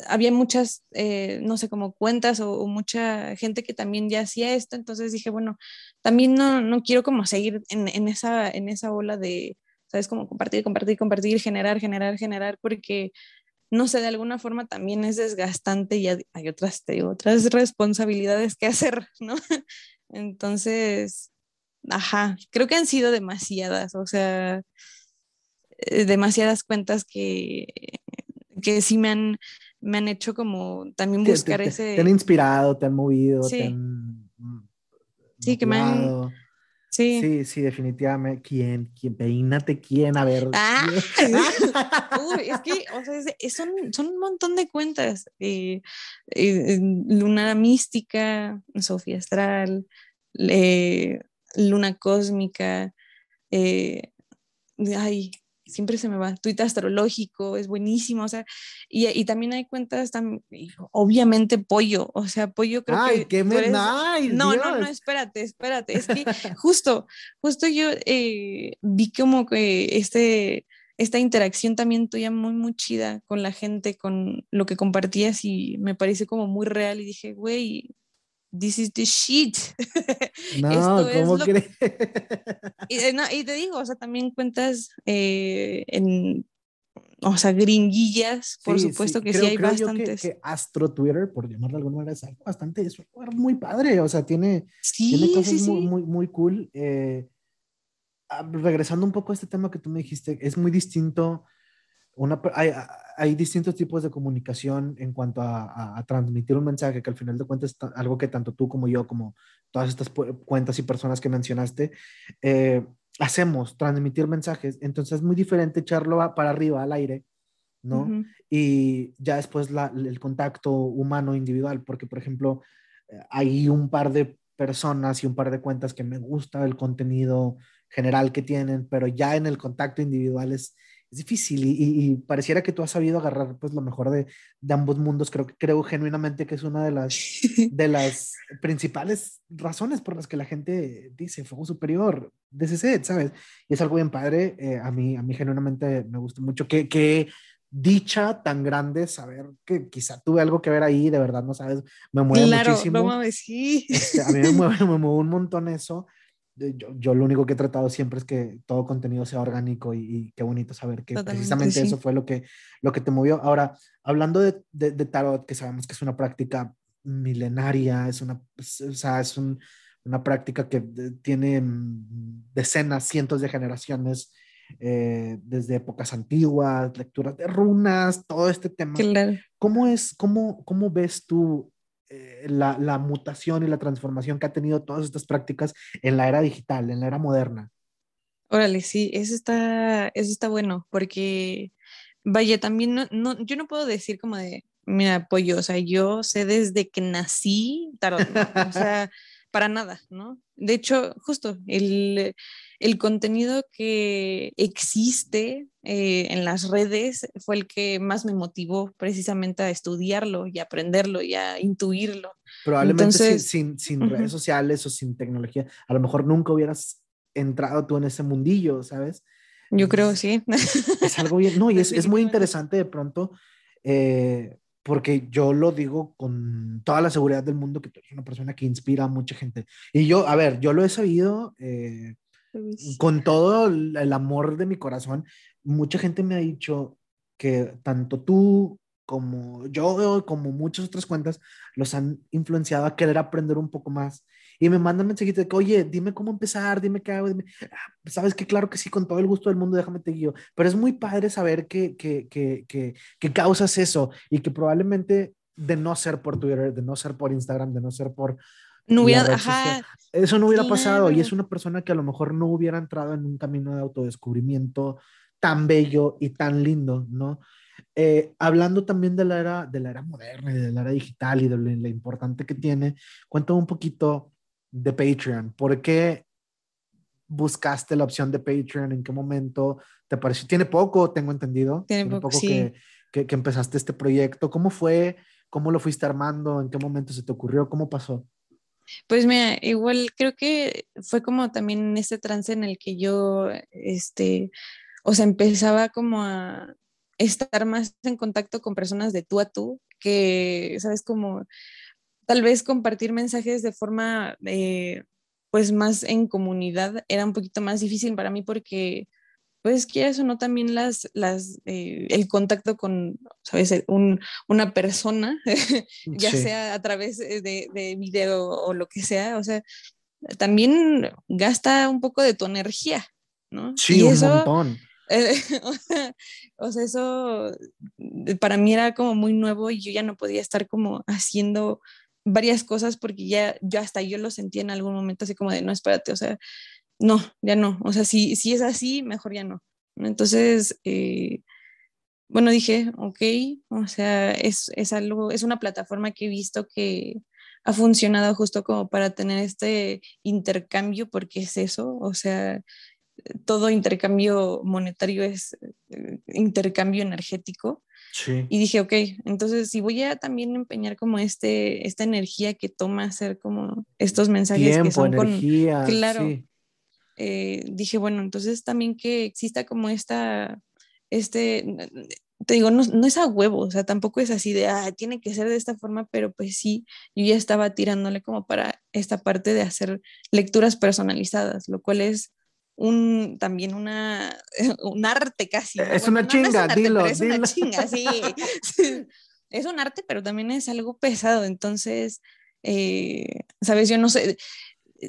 había muchas, eh, no sé, como cuentas o, mucha gente que también ya hacía esto, entonces dije, bueno, también no, no quiero como seguir en, en, esa, en esa ola de, sabes, como compartir, compartir, compartir, generar, generar, generar, porque no sé, de alguna forma también es desgastante y hay otras, otras responsabilidades que hacer, ¿no? Entonces, ajá, creo que han sido demasiadas, o sea, eh, demasiadas cuentas que, que sí me han, me han hecho como también buscar ese... Te han inspirado, te han movido, sí. te han... Sí, que me han Sí. Sí, sí, definitivamente. ¿Quién? ¿Quién? Peínate, ¿quién? A ver. Ah, uy, es que, o sea, es- son, son un montón de cuentas. eh, eh, Luna Mística, Sofía Astral, eh, Luna Cósmica, eh, ay, siempre se me va, tuit astrológico, es buenísimo, o sea, y, y también hay cuentas, tam- obviamente Pollo, o sea, Pollo creo Ay, que qué me. eres- no, no, no, Dios. espérate, espérate. Es que justo, justo yo eh, vi como que este, esta interacción también tuya muy, muy chida con la gente, con lo que compartías y me parece como muy real y dije, güey, this is the shit. No, Esto es ¿cómo crees? y, no, y te digo, o sea, también cuentas eh, en, o sea, gringuillas, por Sí, supuesto sí, que creo- sí hay creo yo que- bastantes. Que, Astro Twitter, por llamarlo de alguna manera, es algo bastante, es un lugar muy padre, o sea, tiene, tiene sí, cosas sí, muy, muy, muy cool. eh, ah, regresando un poco a este tema que tú me dijiste, es muy distinto. Una, hay, hay distintos tipos de comunicación en cuanto a, a- a transmitir un mensaje que al final de cuentas es algo que tanto tú como yo, como todas estas cuentas y personas que mencionaste, eh, hacemos, transmitir mensajes. Entonces es muy diferente echarlo a- para arriba al aire, ¿no? Ujú. y ya después la- el contacto humano individual, porque por ejemplo, eh, hay un par de personas y un par de cuentas que me gusta el contenido general que tienen, pero ya en el contacto individual es, es difícil y, y- pareciera que tú has sabido agarrar pues lo mejor de, de ambos mundos. Creo, creo genuinamente que es una de las, de las principales razones por las que la gente dice fuego superior, de ese set, ¿sabes? Y es algo bien padre. eh, a, mí, a mí genuinamente me gusta mucho. que que dicha tan grande saber que quizá tuve algo que ver ahí, de verdad, no sabes, me mueve Claro, muchísimo. no mames, sí. Este, a mí me mueve, me mueve un montón eso. Yo, yo lo único que he tratado siempre es que todo contenido sea orgánico y, y qué bonito saber que Totalmente, precisamente sí. eso fue lo que, lo que te movió. Ahora, hablando de, de, de tarot, que sabemos que es una práctica milenaria, es una, es- o sea, es un- una práctica que tiene mm, decenas, cientos de generaciones, eh, desde épocas antiguas, lecturas de runas, todo este tema. Claro. ¿Cómo es, cómo, cómo ves tú eh, la, la mutación y la transformación que ha tenido todas estas prácticas en la era digital, en la era moderna? Órale, sí, eso está, eso está bueno, porque vaya, también no, no, yo no puedo decir como de, mira, apoyo, o sea, yo sé desde que nací tarot, ¿no? o sea, para nada, ¿no? De hecho, justo el, el contenido que existe eh, en las redes fue el que más me motivó precisamente a estudiarlo y aprenderlo y a intuirlo. Probablemente sin- redes sociales o sin tecnología, a lo mejor nunca hubieras entrado tú en ese mundillo, ¿sabes? Yo creo, Es- sí. Es algo bien, no, y es, es muy interesante de pronto, eh, porque yo lo digo con toda la seguridad del mundo, que tú eres una persona que inspira a mucha gente. Y yo, a ver, yo lo he sabido eh, con todo el amor de mi corazón. Mucha gente me ha dicho que tanto tú como yo, como muchas otras cuentas, los han influenciado a querer aprender un poco más. Y me mandan mensajitos de que, oye, dime cómo empezar, dime qué hago. Dime. Ah, Sabes que claro que sí, con todo el gusto del mundo, déjame te guío. Pero es muy padre saber que, que, que, que, que causas eso y que probablemente de no ser por Twitter, de no ser por Instagram, de no ser por No hubiera, ajá, eso no hubiera pasado. Y es una persona que a lo mejor no hubiera entrado en un camino de autodescubrimiento tan bello y tan lindo, ¿no? Eh, hablando también de la, era, de la era moderna y de la era digital y de lo, lo importante que tiene, cuéntame un poquito de Patreon. ¿Por qué buscaste la opción de Patreon? ¿En qué momento te pareció? Tiene poco, tengo entendido. Tiene poco, sí. que, que, que empezaste este proyecto. ¿Cómo fue? ¿Cómo lo fuiste armando? ¿En qué momento se te ocurrió? ¿Cómo pasó? Pues mira, igual creo que fue como también en este trance en el que yo, este, o sea, empezaba como a estar más en contacto con personas de tú a tú, que, sabes, como tal vez compartir mensajes de forma, eh, pues más en comunidad era un poquito más difícil para mí porque, pues quieras o no, también las, las, eh, el contacto con, sabes, un, una persona, ya Sí. sea a través de, de video o lo que sea, o sea, también gasta un poco de tu energía, ¿no? Sí, y un eso, montón. eh, o, sea, o sea, eso eh, para mí era como muy nuevo y yo ya no podía estar como haciendo varias cosas porque ya, yo hasta yo lo sentía en algún momento así como de, no, espérate, o sea, no, ya no. O sea, si, si es así, mejor ya no. Entonces, eh, bueno, dije, ok, o sea, es, es, algo, es una plataforma que he visto que ha funcionado justo como para tener este intercambio, porque es eso, o sea, todo intercambio monetario es eh, intercambio energético. Sí. Y dije, ok, entonces si voy a también empeñar como este, esta energía que toma hacer como estos mensajes que son energía, con... Claro. Eh, dije, bueno, entonces también que exista como esta, este, te digo, no, no, es a huevo, o sea, tampoco es así de, ah, tiene que ser de esta forma, pero pues sí, yo ya estaba tirándole como para esta parte de hacer lecturas personalizadas, lo cual es un también una un arte casi. Es una chinga, dilo, es una chinga, sí. es un arte, pero también es algo pesado. Entonces, eh, sabes, yo no sé,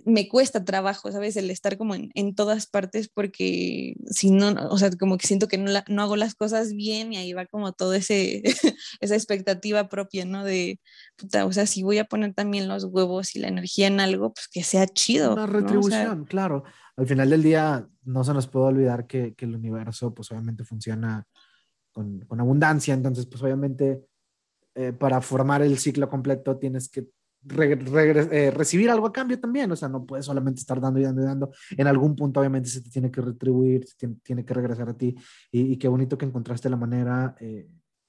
me cuesta trabajo, ¿sabes? El estar como en, en, todas partes porque si no, o sea, como que siento que no, no hago las cosas bien y ahí va como todo ese, esa expectativa propia, ¿no? De, puta, o sea, si voy a poner también los huevos y la energía en algo, pues que sea chido. Una retribución, claro. Al final del día, no se nos puede olvidar que, que el universo, pues obviamente funciona con, con abundancia, entonces, pues obviamente, eh, para formar el ciclo completo tienes que eh, recibir algo a cambio también, o sea, no puedes solamente estar dando y dando y dando, en algún punto obviamente se te tiene que retribuir, se tiene, que regresar a ti. Y, qué bonito que encontraste la manera eh,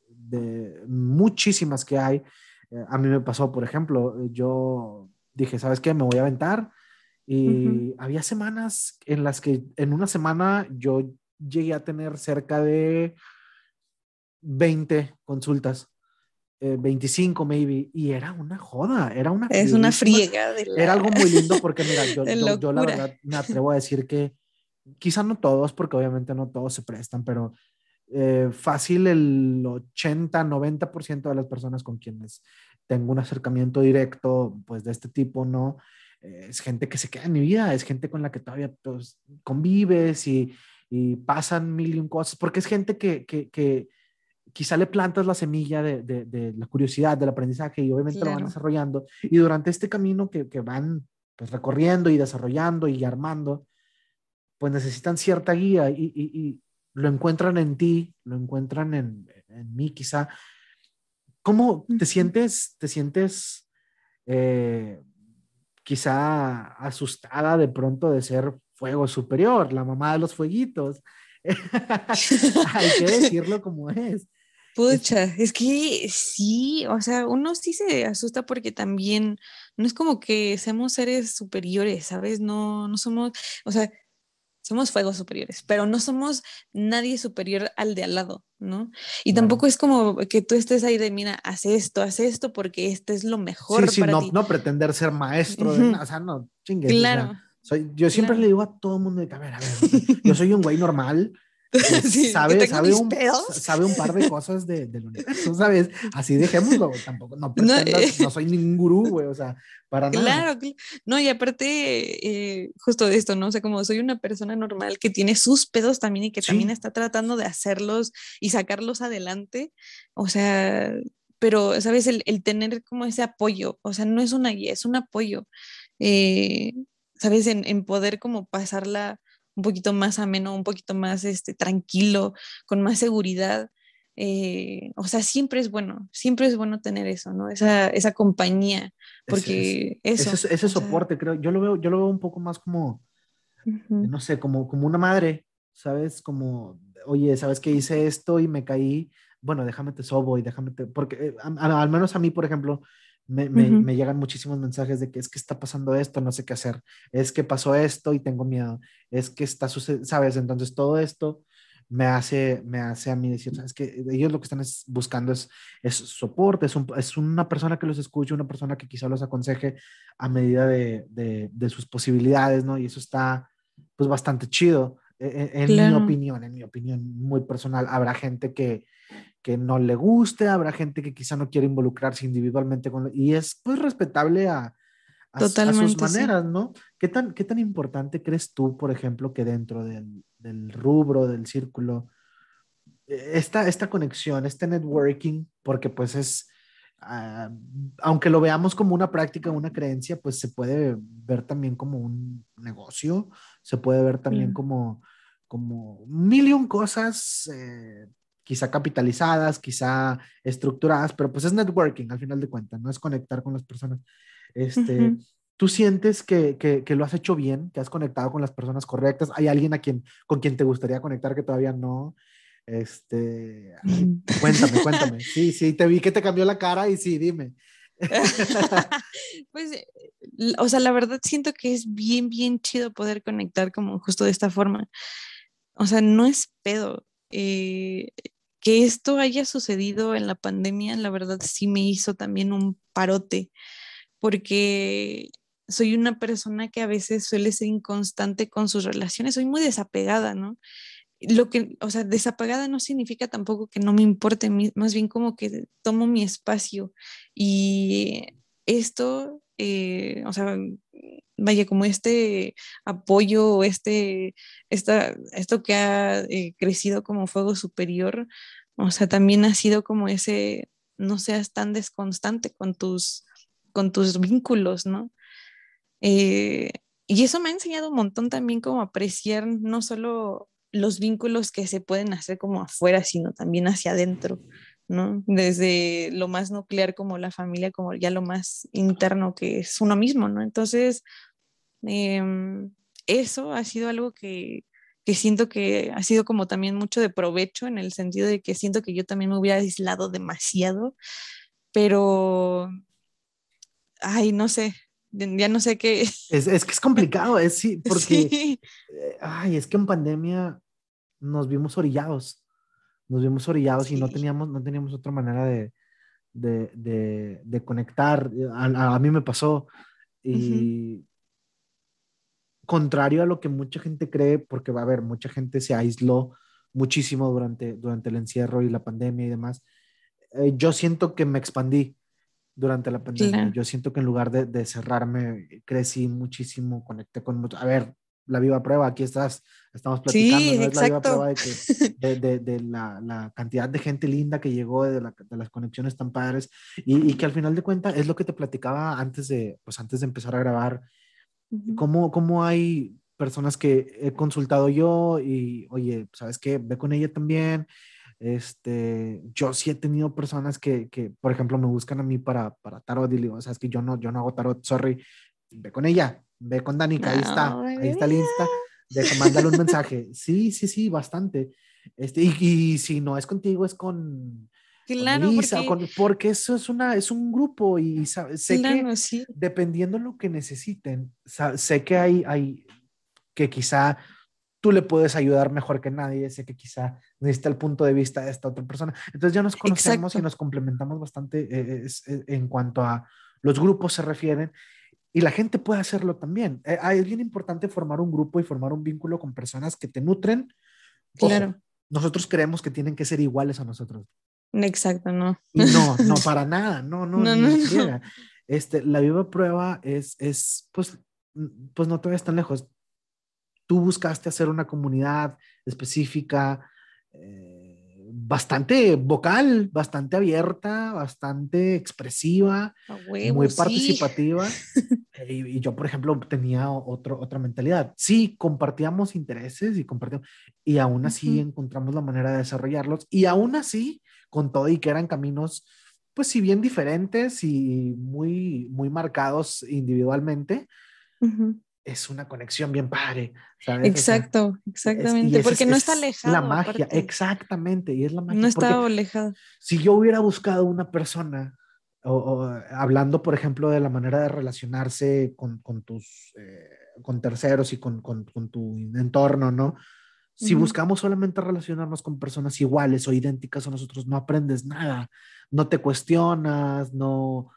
de muchísimas que hay. Eh, a mí me pasó, por ejemplo, yo dije, ¿sabes qué? Me voy a aventar. Y había semanas en las que en una semana yo llegué a tener cerca de 20 consultas 25 eh, maybe, y era una joda, era una... Es una friega. Era algo muy lindo porque, mira, yo, yo, la verdad me atrevo a decir que quizá no todos, porque obviamente no todos se prestan, pero eh, fácil el 80, 90% de las personas con quienes tengo un acercamiento directo, pues de este tipo, ¿no? Eh, es gente que se queda en mi vida, es gente con la que todavía pues, convives y, y pasan mil y un cosas, porque es gente que, que, que quizá le plantas la semilla de, de, la curiosidad, del aprendizaje y obviamente lo van desarrollando. Y durante este camino que, que van pues, recorriendo y desarrollando y armando, pues necesitan cierta guía y, y, lo encuentran en ti, lo encuentran en, en mí quizá. ¿Cómo te sientes, te sientes eh, quizá asustada de pronto de ser fuego superior, la mamá de los fueguitos? Hay que decirlo como es. Pucha, es que sí, o sea, uno sí se asusta porque también no es como que seamos seres superiores, ¿sabes? No, no somos, o sea, somos fuegos superiores, pero no somos nadie superior al de al lado, ¿no? Y tampoco es como que tú estés ahí de, mira, haz esto, haz esto, porque este es lo mejor sí, sí, no, no pretender ser maestro, de, o sea, no, chingue. Claro. soy, yo siempre le digo a todo el mundo de, a ver, a ver, yo soy un güey normal, sabe, sabe, un, sabe, un, par de cosas de, del universo, ¿sabes? Así dejémoslo, tampoco, no, eh. no, soy ningún gurú, güey, o sea, para nada. Claro, no, y aparte, eh, justo de esto, ¿no? O sea, como soy una persona normal que tiene sus pedos también y que también está tratando de hacerlos y sacarlos adelante, o sea, pero, ¿sabes? El, el, tener como ese apoyo, o sea, no es una guía, es un apoyo, eh, ¿sabes? En, en poder como pasarla un poquito más ameno, un poquito más este, tranquilo, con más seguridad. Eh, o sea, siempre es bueno, siempre es bueno tener eso, ¿no? Esa, esa compañía, porque eso. Ese, soporte, creo, yo lo veo, yo lo veo un poco más como, no sé, como, como una madre, ¿sabes? Como, oye, ¿sabes que hice esto y me caí? Bueno, déjame te sobo y déjame te, porque eh, al menos a mí, por ejemplo, me, me, llegan muchísimos mensajes de que es que está pasando esto, no sé qué hacer, es que pasó esto y tengo miedo, es que está sucediendo, ¿sabes? Entonces todo esto me hace, me hace a mí decir, ¿sabes? Que ellos lo que están buscando es, es soporte, es, es, una persona que los escuche, una persona que quizá los aconseje a medida de, de, de sus posibilidades, ¿no? Y eso está pues bastante chido. E, e, en, mi opinión, en mi opinión muy personal, habrá gente que, que no le guste, habrá gente que quizá no quiere involucrarse individualmente con y es pues respetable a, a, sus maneras, ¿no? ¿Qué tan, ¿Qué tan importante crees tú, por ejemplo, que dentro del, del rubro, del círculo, esta, esta conexión, este networking, porque pues es, ah, aunque lo veamos como una práctica, una creencia, pues se puede ver también como un negocio, se puede ver también como, como mil cosas, eh, quizá capitalizadas, quizá estructuradas, pero pues es networking al final de cuentas, no es conectar con las personas. Este, ¿Tú sientes que, que, lo has hecho bien, que has conectado con las personas correctas? ¿Hay alguien a quien, con quien te gustaría conectar que todavía no? Este, cuéntame, cuéntame. Sí, sí, te vi que te cambió la cara y sí, dime. pues, eh, o sea, la verdad siento que es bien, bien chido poder conectar como justo de esta forma. O sea, no es pedo. Eh, que esto haya sucedido en la pandemia, la verdad sí me hizo también un parote, porque soy una persona que a veces suele ser inconstante con sus relaciones, soy muy desapegada, ¿no? Lo que, o sea, desapegada no significa tampoco que no me importe, más bien como que tomo mi espacio y esto, eh, o sea, vaya, como este apoyo este, esta, esto que ha eh, crecido como fuego superior, o sea, también ha sido como ese, no seas tan desconstante con tus, con tus vínculos, ¿no? Eh, y eso me ha enseñado un montón también como apreciar no solo los vínculos que se pueden hacer como afuera, sino también hacia adentro, ¿no? Desde lo más nuclear como la familia, como ya lo más interno que es uno mismo, ¿no? Entonces, em, eso ha sido algo que, que siento que ha sido como también mucho de provecho en el sentido de que siento que yo también me hubiera aislado demasiado, pero, ay, no sé, ya no sé qué. Es, es que es complicado, es sí, porque, eh, ay, es que en pandemia nos vimos orillados, nos vimos orillados y no teníamos, no teníamos otra manera de, de, de, de conectar. A, a, mí me pasó y contrario a lo que mucha gente cree, porque va a haber, mucha gente se aisló muchísimo durante, durante el encierro y la pandemia y demás. Eh, yo siento que me expandí durante la pandemia. Yo siento que en lugar de, de, cerrarme, crecí muchísimo, conecté con. A ver, la viva prueba, aquí estás, estamos platicando, sí, ¿no? Es la viva prueba de, que, de, de, de la, la, cantidad de gente linda que llegó, de, la, de las conexiones tan padres, y, y, que al final de cuentas es lo que te platicaba antes de, pues antes de empezar a grabar, uh -huh. cómo, cómo hay personas que he consultado yo y, oye, ¿sabes qué? Ve con ella también, este, yo sí he tenido personas que, que, por ejemplo, me buscan a mí para, para tarot y le digo, sabes que yo no, yo no hago tarot, sorry, ve con ella, ve con Danica, ahí está, ahí está el Insta, deja, mándale un mensaje. Sí, sí, sí, bastante. Este, y, y si no es contigo, es con, Claro, Lisa, porque... Con, porque eso es, una, es un grupo y sé claro, que sí. dependiendo lo que necesiten, sé que hay, hay que quizá tú le puedes ayudar mejor que nadie, sé que quizá necesita el punto de vista de esta otra persona. Entonces ya nos conocemos Exacto. y nos complementamos bastante eh, es, es, en cuanto a los grupos se refieren y la gente puede hacerlo también. Eh, es bien importante formar un grupo y formar un vínculo con personas que te nutren. Ojo, claro. Nosotros creemos que tienen que ser iguales a nosotros. Exacto, no. No, no, para nada, no, no, no, no, no. Este, la viva prueba es, es, pues, pues no te ves tan lejos tú buscaste hacer una comunidad específica, eh, bastante vocal, bastante abierta, bastante expresiva, huevo, muy sí. participativa. y, y, yo, por ejemplo, tenía otro, otra mentalidad. Sí, compartíamos intereses y compartíamos, y aún así uh -huh. encontramos la manera de desarrollarlos, y aún así, con todo y que eran caminos, pues si bien diferentes y muy, muy marcados individualmente, uh -huh es una conexión bien padre. ¿sabes? Exacto, o sea, exactamente, es, porque es, no está alejado. La magia, aparte. exactamente, y es la magia. No está alejado. Si yo hubiera buscado una persona, o, o, hablando, por ejemplo, de la manera de relacionarse con, con tus, eh, con terceros y con, con, con, tu entorno, ¿no? Si uh -huh. buscamos solamente relacionarnos con personas iguales o idénticas a nosotros, no aprendes nada, no te cuestionas, no,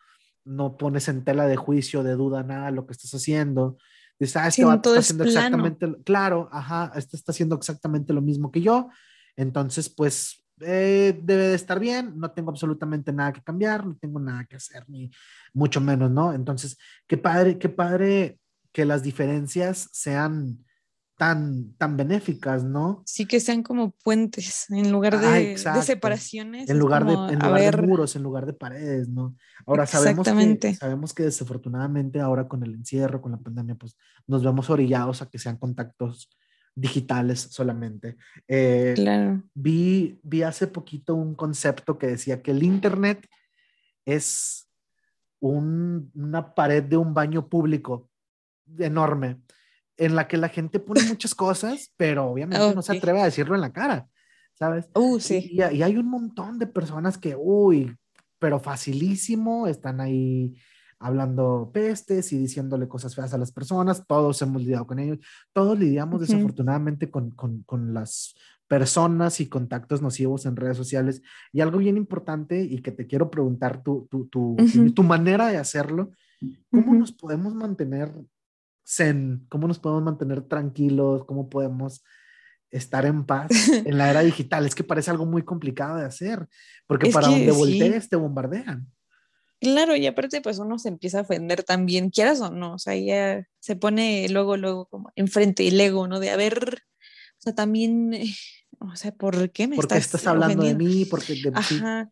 no pones en tela de juicio, de duda nada lo que estás haciendo. Dices, ah, este sí, vato está haciendo exactamente, claro, ajá, este está haciendo exactamente lo mismo que yo. Entonces, pues, eh, debe de estar bien, no tengo absolutamente nada que cambiar, no tengo nada que hacer, ni mucho menos, ¿no? Entonces, qué padre, qué padre que las diferencias sean, tan, tan benéficas, ¿no? Sí, que sean como puentes en lugar Ah, de, de exacto. separaciones. En lugar, de, como, en a lugar de ver, muros, en lugar de paredes, ¿no? Ahora sabemos que, sabemos que desafortunadamente ahora con el encierro, con la pandemia, pues nos vemos orillados a que sean contactos digitales solamente. Eh, Claro. vi, vi hace poquito un concepto que decía que el Internet es un- una pared de un baño público enorme en la que la gente pone muchas cosas, pero obviamente no se atreve a decirlo en la cara, ¿sabes? Uh, Y, sí. y- y hay un montón de personas que, uy, pero facilísimo, están ahí hablando pestes y diciéndole cosas feas a las personas, todos hemos lidiado con ellos, todos lidiamos Ujú. desafortunadamente con, con, con las personas y contactos nocivos en redes sociales. Y algo bien importante y que te quiero preguntar tu, tu, tu, tu manera de hacerlo, ¿cómo nos podemos mantener zen? ¿Cómo nos podemos mantener tranquilos? ¿Cómo podemos estar en paz en la era digital? Es que parece algo muy complicado de hacer, porque Es para que donde sí. voltees te bombardean. Claro, y aparte pues uno se empieza a ofender también, quieras o no, o sea, ya se pone luego, luego como enfrente el ego, ¿no? De a ver, o sea, también, eh, o sea, ¿por qué me ¿Por qué estás estás hablando de mí? Porque de, sí. Ajá,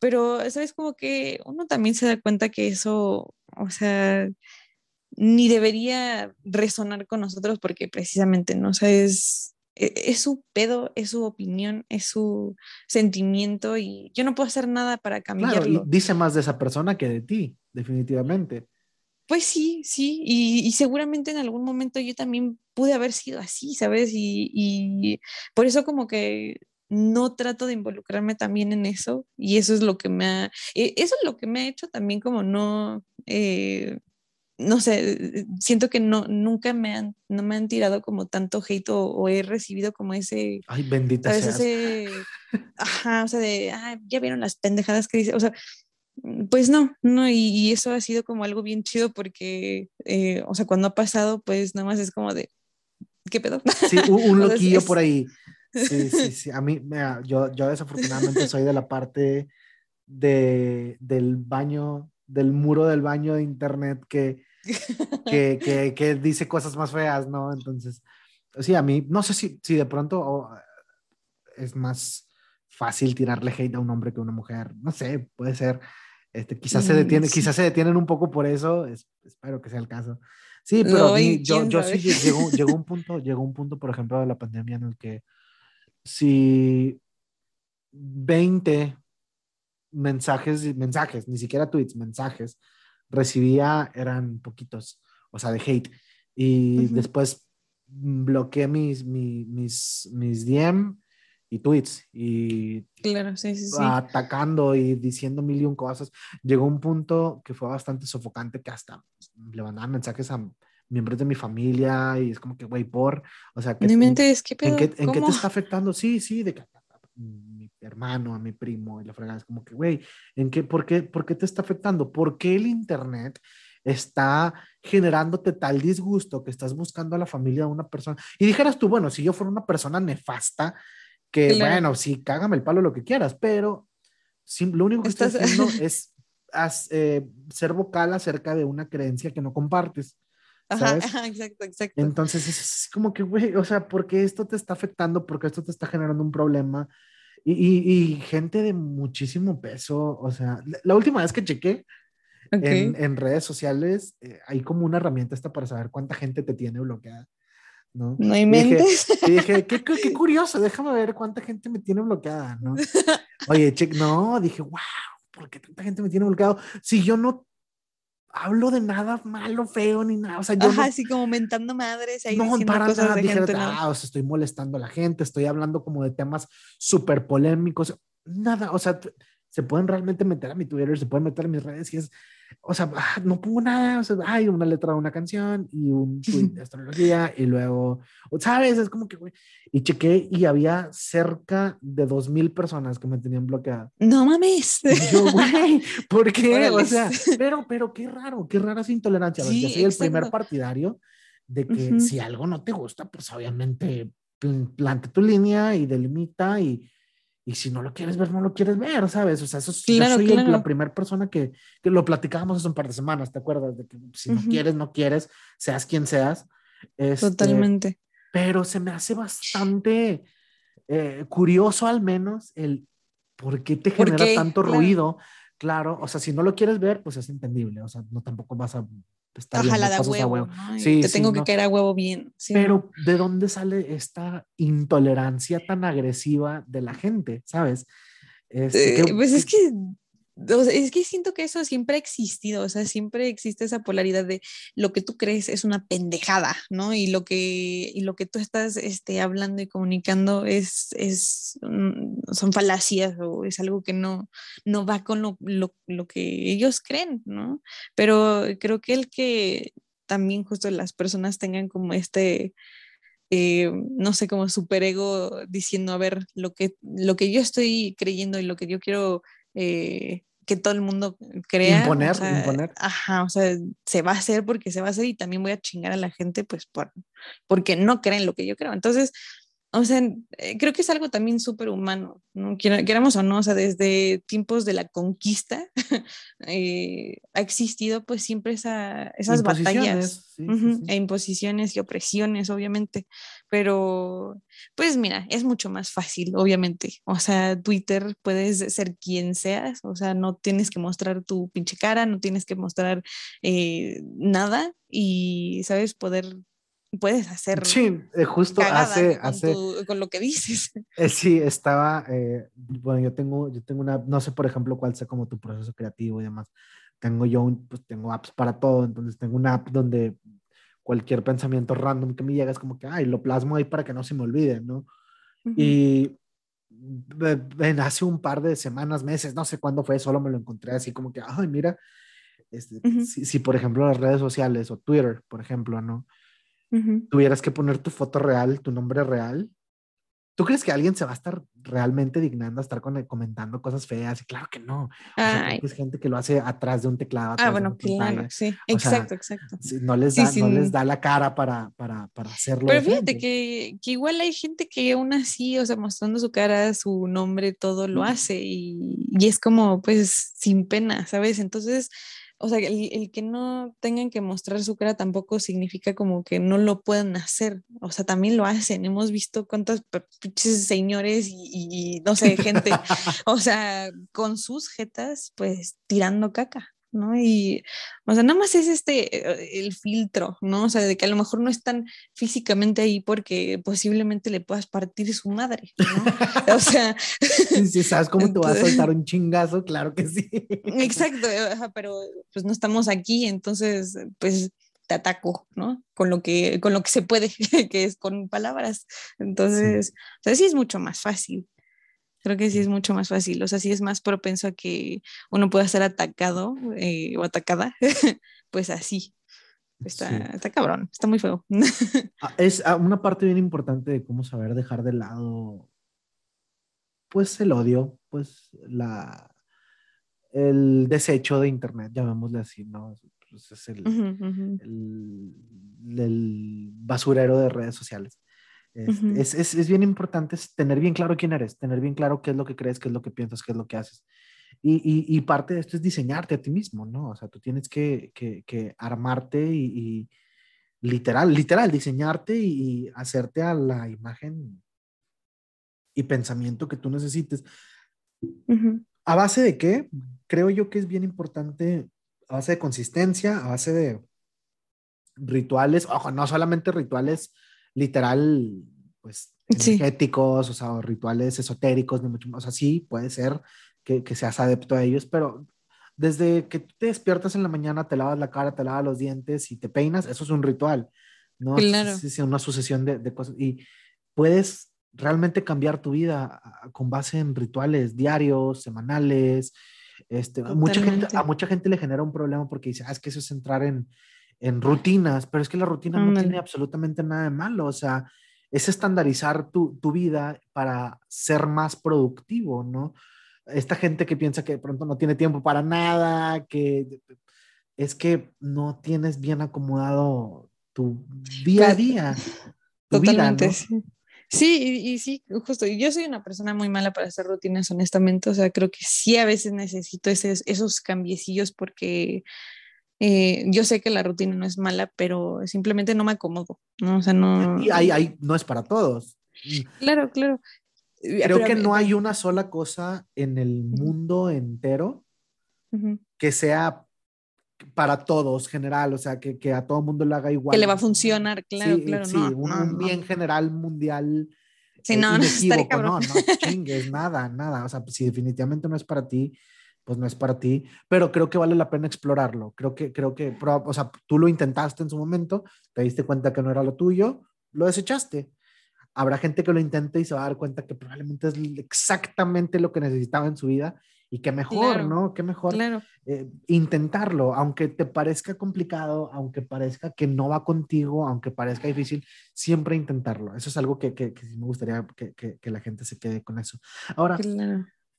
pero, ¿sabes? Como que uno también se da cuenta que eso, o sea, ni debería resonar con nosotros porque precisamente, ¿no? O sea, es, e- es su pedo, es su opinión, es su sentimiento y yo no puedo hacer nada para Claro, y cambiarlo. dice más de esa persona que de ti, definitivamente. Pues sí, sí, y, y seguramente en algún momento yo también pude haber sido así, ¿sabes? Y, y por eso como que no trato de involucrarme también en eso y eso es lo que me ha, eh, eso es lo que me ha hecho también como no, eh, no sé, siento que no, nunca me han, no me han tirado como tanto hate o, o he recibido como ese, Ay, bendita ¿sabes? seas. Ese, ajá, o sea, de, ah, ya vieron las pendejadas que dice, o sea, pues no, no, y, y eso ha sido como algo bien chido porque, eh, o sea, cuando ha pasado, pues nada más es como de, ¿qué pedo? Sí, un, un loquillo es- por ahí. Sí, sí, sí. A mí, mira, yo, yo desafortunadamente soy de la parte de, del baño, del muro del baño de internet que, que, que, que dice cosas más feas, ¿no? Entonces, sí, a mí, no sé si, si de pronto oh, es más fácil tirarle hate a un hombre que a una mujer. No sé, puede ser. Este, quizás se Mm, detiene, sí. quizás se detienen un poco por eso, es- espero que sea el caso. Sí, pero No, mí, yo, yo sí lle- llegó, llegó un punto, llegó un punto, por ejemplo, de la pandemia en el que si 20 mensajes, mensajes, ni siquiera tweets, mensajes, recibía, eran poquitos, o sea, de hate. Y Ujú. después mm, bloqueé mis, mis, mis, mis DM y tweets y Claro, sí, sí, sí. atacando y diciendo mil y un cosas. Llegó un punto que fue bastante sofocante que hasta le mandaban mensajes a miembros de mi familia y es como que, güey, por, o sea, que, No en, ¿qué ¿en pedo? qué, en qué te está afectando? Sí, sí, de que mi hermano, a mi primo y la fregada es como que, güey, ¿en qué, por qué, por qué te está afectando? ¿Por qué el internet está generándote tal disgusto que estás buscando a la familia de una persona? Y dijeras tú, bueno, si yo fuera una persona nefasta, que Claro. bueno, sí, cágame el palo lo que quieras, pero sí, lo único que Estás- haciendo es eh, ser vocal acerca de una creencia que no compartes. ¿Sabes? ajá, exacto, exacto. Entonces es, como que, güey, o sea, ¿por qué esto te está afectando? ¿Por qué esto te está generando un problema? Y, y, y gente de muchísimo peso, o sea, la, última vez que chequé Ok. en, en redes sociales, eh, hay como una herramienta esta para saber cuánta gente te tiene bloqueada, ¿no? No Y dije, y dije, qué, qué, qué curioso, déjame ver cuánta gente me tiene bloqueada, ¿no? Oye, check, no, dije, wow, ¿por qué tanta gente me tiene bloqueado? Si yo no hablo de nada malo, feo, ni nada, o sea, yo Ajá, no así como mentando madres ahí no, para cosas nada, de gente, ¿no? ah, o sea, estoy molestando a la gente, estoy hablando como de temas súper polémicos, nada, o sea, se pueden realmente meter a mi Twitter, se pueden meter a mis redes y es, o sea, ah, no pongo nada, o sea, hay una letra de una canción y un tweet de astrología y luego, ¿sabes? Es como que, güey, y chequé y había cerca de dos mil personas que me tenían bloqueada. No mames. Y yo, güey, ¿por qué? O sea, pero, pero qué raro, qué rara esa intolerancia. Sí, yo soy el primer partidario de que Ujú. si algo no te gusta, pues obviamente pl- plante tu línea y delimita y, y si no lo quieres ver, no lo quieres ver, ¿sabes? O sea, eso es- yo Claro, soy el- la claro. primera persona que, que lo platicábamos hace un par de semanas, ¿te acuerdas? De que si no Ujú. quieres, no quieres, seas quien seas. Este, Totalmente. pero se me hace bastante eh, curioso al menos el por qué te genera tanto ruido. Claro, o sea, si no lo quieres ver, pues es entendible, o sea, no tampoco vas a estar Ojalá huevo. Sí, te tengo que caer a huevo bien. pero ¿de dónde sale esta intolerancia tan agresiva de la gente, sabes? Este, eh, pues es que es que siento que eso siempre ha existido, o sea, siempre existe esa polaridad de lo que tú crees es una pendejada, ¿no? Y lo que, y lo que tú estás este, hablando y comunicando es, es, mm, son falacias o es algo que no, no va con lo, lo, lo que ellos creen, ¿no? Pero creo que el que también justo las personas tengan como este, eh, no sé, como superego diciendo, a ver, lo que, lo que yo estoy creyendo y lo que yo quiero eh, que todo el mundo crea. Imponer, imponer. Ajá, o sea, se va a hacer porque se va a hacer y también voy a chingar a la gente, pues, por, porque no creen lo que yo creo. Entonces, o sea, eh, creo que es algo también súper humano, ¿no? Queramos o no, o sea, desde tiempos de la conquista eh, ha existido pues siempre esa, esas batallas e imposiciones y opresiones, obviamente, pero pues mira, es mucho más fácil, obviamente, o sea, Twitter puedes ser quien seas, o sea, no tienes que mostrar tu pinche cara, no tienes que mostrar eh, nada y, ¿sabes? Poder puedes hacer. Sí, eh, justo hace. Con, hace con, lo que dices. Eh, sí, estaba. Eh, bueno, yo tengo, yo tengo una. No sé, por ejemplo, cuál sea como tu proceso creativo y demás. Tengo yo, pues tengo apps para todo. Entonces, tengo una app donde cualquier pensamiento random que me llega es como que, ay, lo plasmo ahí para que no se me olvide, ¿no? Y en hace un par de semanas, meses, no sé cuándo fue, solo me lo encontré así como que, ay, mira, este, si, si, por ejemplo las redes sociales o Twitter, por ejemplo, ¿no? Tuvieras que poner tu foto real, tu nombre real, ¿tú crees que alguien se va a estar realmente dignando a estar comentando cosas feas? Y claro que no. es gente que lo hace atrás de un teclado. Ah, bueno, claro, sí, exacto, exacto. No les, da, no les da la cara para, para, para hacerlo. Pero fíjate que, que, igual hay gente que aún así, o sea, mostrando su cara, su nombre, todo lo hace y, y es como, pues, sin pena, ¿sabes? Entonces, o sea, el, que no tengan que mostrar su cara tampoco significa como que no lo puedan hacer. O sea, también lo hacen. Hemos visto cuántos señores y, y, no sé, gente, o sea, con sus jetas, pues tirando caca. ¿No? Y, o sea, nada más es este, el filtro, ¿no? O sea, de que a lo mejor no están físicamente ahí porque posiblemente le puedas partir su madre, ¿no? O sea... Si sabes cómo te vas a soltar un chingazo, claro que sí. Exacto, pero pues no estamos aquí, entonces, pues te ataco, ¿no? Con lo que, con lo que se puede, que es con palabras. Entonces, o sea, sí es mucho más fácil. Creo que sí es mucho más fácil, o sea, sí es más propenso a que uno pueda ser atacado eh, o atacada, pues así. Está, está cabrón, está muy feo. Ah, es ah, una parte bien importante de cómo saber dejar de lado, pues el odio, pues la, el desecho de Internet, llamémosle así, ¿no? Pues es el, el basurero de redes sociales. Es, es, es, bien importante tener bien claro quién eres, tener bien claro qué es lo que crees, qué es lo que piensas, qué es lo que haces. Y, y, y parte de esto es diseñarte a ti mismo, ¿no? O sea, tú tienes que, que, que armarte y, literal, literal, diseñarte y, hacerte a la imagen y pensamiento que tú necesites. ¿A base de qué? Creo yo que es bien importante, a base de consistencia, a base de rituales, ojo, no solamente rituales literal, pues, energéticos, o sea, rituales esotéricos, ni mucho más. O sea, sí, puede ser que, que, seas adepto a ellos, pero desde que te despiertas en la mañana, te lavas la cara, te lavas los dientes y te peinas, eso es un ritual, ¿no? Claro. Es, una sucesión de, de cosas. Y puedes realmente cambiar tu vida con base en rituales diarios, semanales. Este, mucha gente, a mucha gente le genera un problema porque dice, ah, es que eso es entrar en, en rutinas, pero es que la rutina no tiene absolutamente nada de malo, o sea, es estandarizar tu, tu, vida para ser más productivo, ¿no? Esta gente que piensa que de pronto no tiene tiempo para nada, que es que no tienes bien acomodado tu día a día. Tu Totalmente, vida, sí. Sí, y, sí, justo. Yo soy una persona muy mala para hacer rutinas, honestamente. O sea, creo que sí a veces necesito esos, esos cambiecillos porque Eh, yo sé que la rutina no es mala, pero simplemente no me acomodo, ¿no? O sea, no... Y ahí, ahí no es para todos. Claro, claro. Creo que no hay una sola cosa en el mundo entero que sea para todos, general, o sea, que, que a todo mundo le haga igual. Que le va a funcionar, claro, claro. Sí, un, bien general mundial. Sí, no, no, no, no chingues, nada, nada. O sea, si definitivamente no es para ti, pues no es para ti, pero creo que vale la pena explorarlo. Creo que, creo que, o sea, tú lo intentaste en su momento, te diste cuenta que no era lo tuyo, lo desechaste. Habrá gente que lo intente y se va a dar cuenta que probablemente es exactamente lo que necesitaba en su vida y qué mejor, ¿no? Qué mejor eh, intentarlo, aunque te parezca complicado, aunque parezca que no va contigo, aunque parezca difícil, siempre intentarlo. Eso es algo que, que, que me gustaría que, que, la gente se quede con eso. Ahora,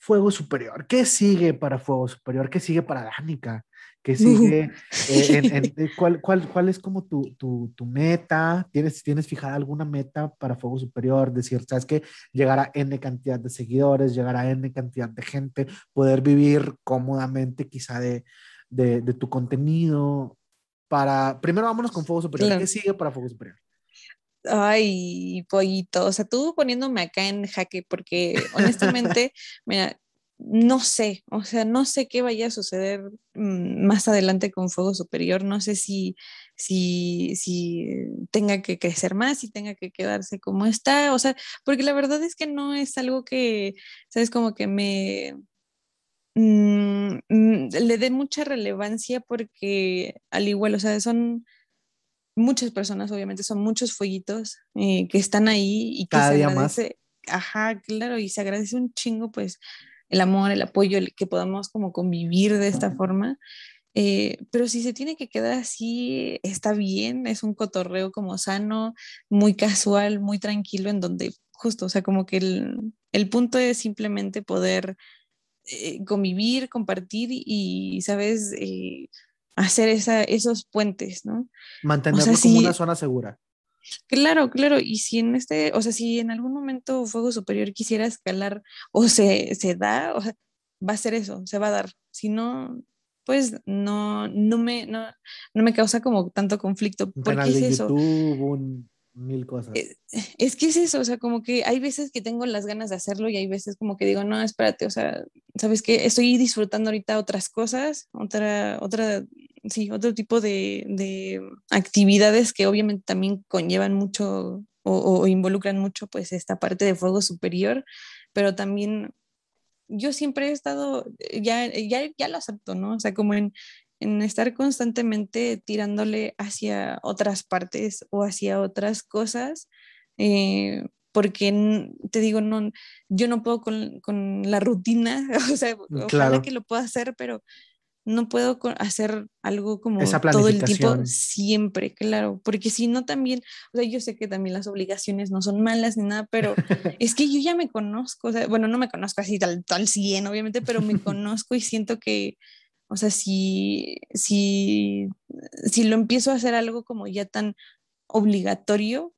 Fuego Superior. ¿Qué sigue para Fuego Superior? ¿Qué sigue para Danica? ¿Qué sigue? Eh, eh, ¿cuál, cuál, cuál, es como tu, tu, tu, meta? ¿Tienes, ¿Tienes fijada alguna meta para Fuego Superior? Decir, ¿sabes qué? Llegar a N cantidad de seguidores, llegar a N cantidad de gente, poder vivir cómodamente quizá de, de, de tu contenido. Para, primero vámonos con Fuego Superior. ¿Qué sigue para Fuego Superior? Ay, pollito, o sea, tú poniéndome acá en jaque, porque honestamente, mira, no sé, o sea, no sé qué vaya a suceder mm, más adelante con Fuego Superior, no sé si, si, si tenga que crecer más, si tenga que quedarse como está, o sea, porque la verdad es que no es algo que, sabes, como que me... Mm, mm, le dé mucha relevancia porque al igual, o sea, son muchas personas, obviamente, son muchos fueguitos eh, que están ahí y que Cada se día agradece. Más. Ajá, claro, y se agradece un chingo, pues, el amor, el apoyo, el que podamos como convivir de esta forma. Eh, pero si se tiene que quedar así, está bien, es un cotorreo como sano, muy casual, muy tranquilo, en donde justo, o sea, como que el, el punto es simplemente poder eh, convivir, compartir y, ¿sabes? Hacer esa, esos puentes, ¿no? Mantenerlo como una zona segura. Claro, claro, y si en este, o sea, si en algún momento Fuego Superior quisiera escalar o se, se da, o sea, va a ser eso, se va a dar. Si no, pues no, no me, no, no me causa como tanto conflicto. Un porque es eso. YouTube, mil cosas. Es, eh, es, que es eso, o sea, como que hay veces que tengo las ganas de hacerlo y hay veces como que digo, no, espérate, o sea, sabes que estoy disfrutando ahorita otras cosas, otra, otra sí, otro tipo de, actividades que obviamente también conllevan mucho o, involucran mucho pues esta parte de fuego superior, pero también yo siempre he estado, ya, ya, ya lo acepto, ¿no? O sea, como en, estar constantemente tirándole hacia otras partes o hacia otras cosas, eh, porque te digo, no, yo no puedo con, con la rutina, o sea, ojalá que lo pueda hacer, pero no puedo hacer algo como todo el tiempo siempre, claro, porque si no también, o sea, yo sé que también las obligaciones no son malas ni nada, pero es que yo ya me conozco, o sea, bueno, no me conozco así tal, tal 100, obviamente, pero me conozco y siento que, o sea, si, si, si lo empiezo a hacer algo como ya tan obligatorio,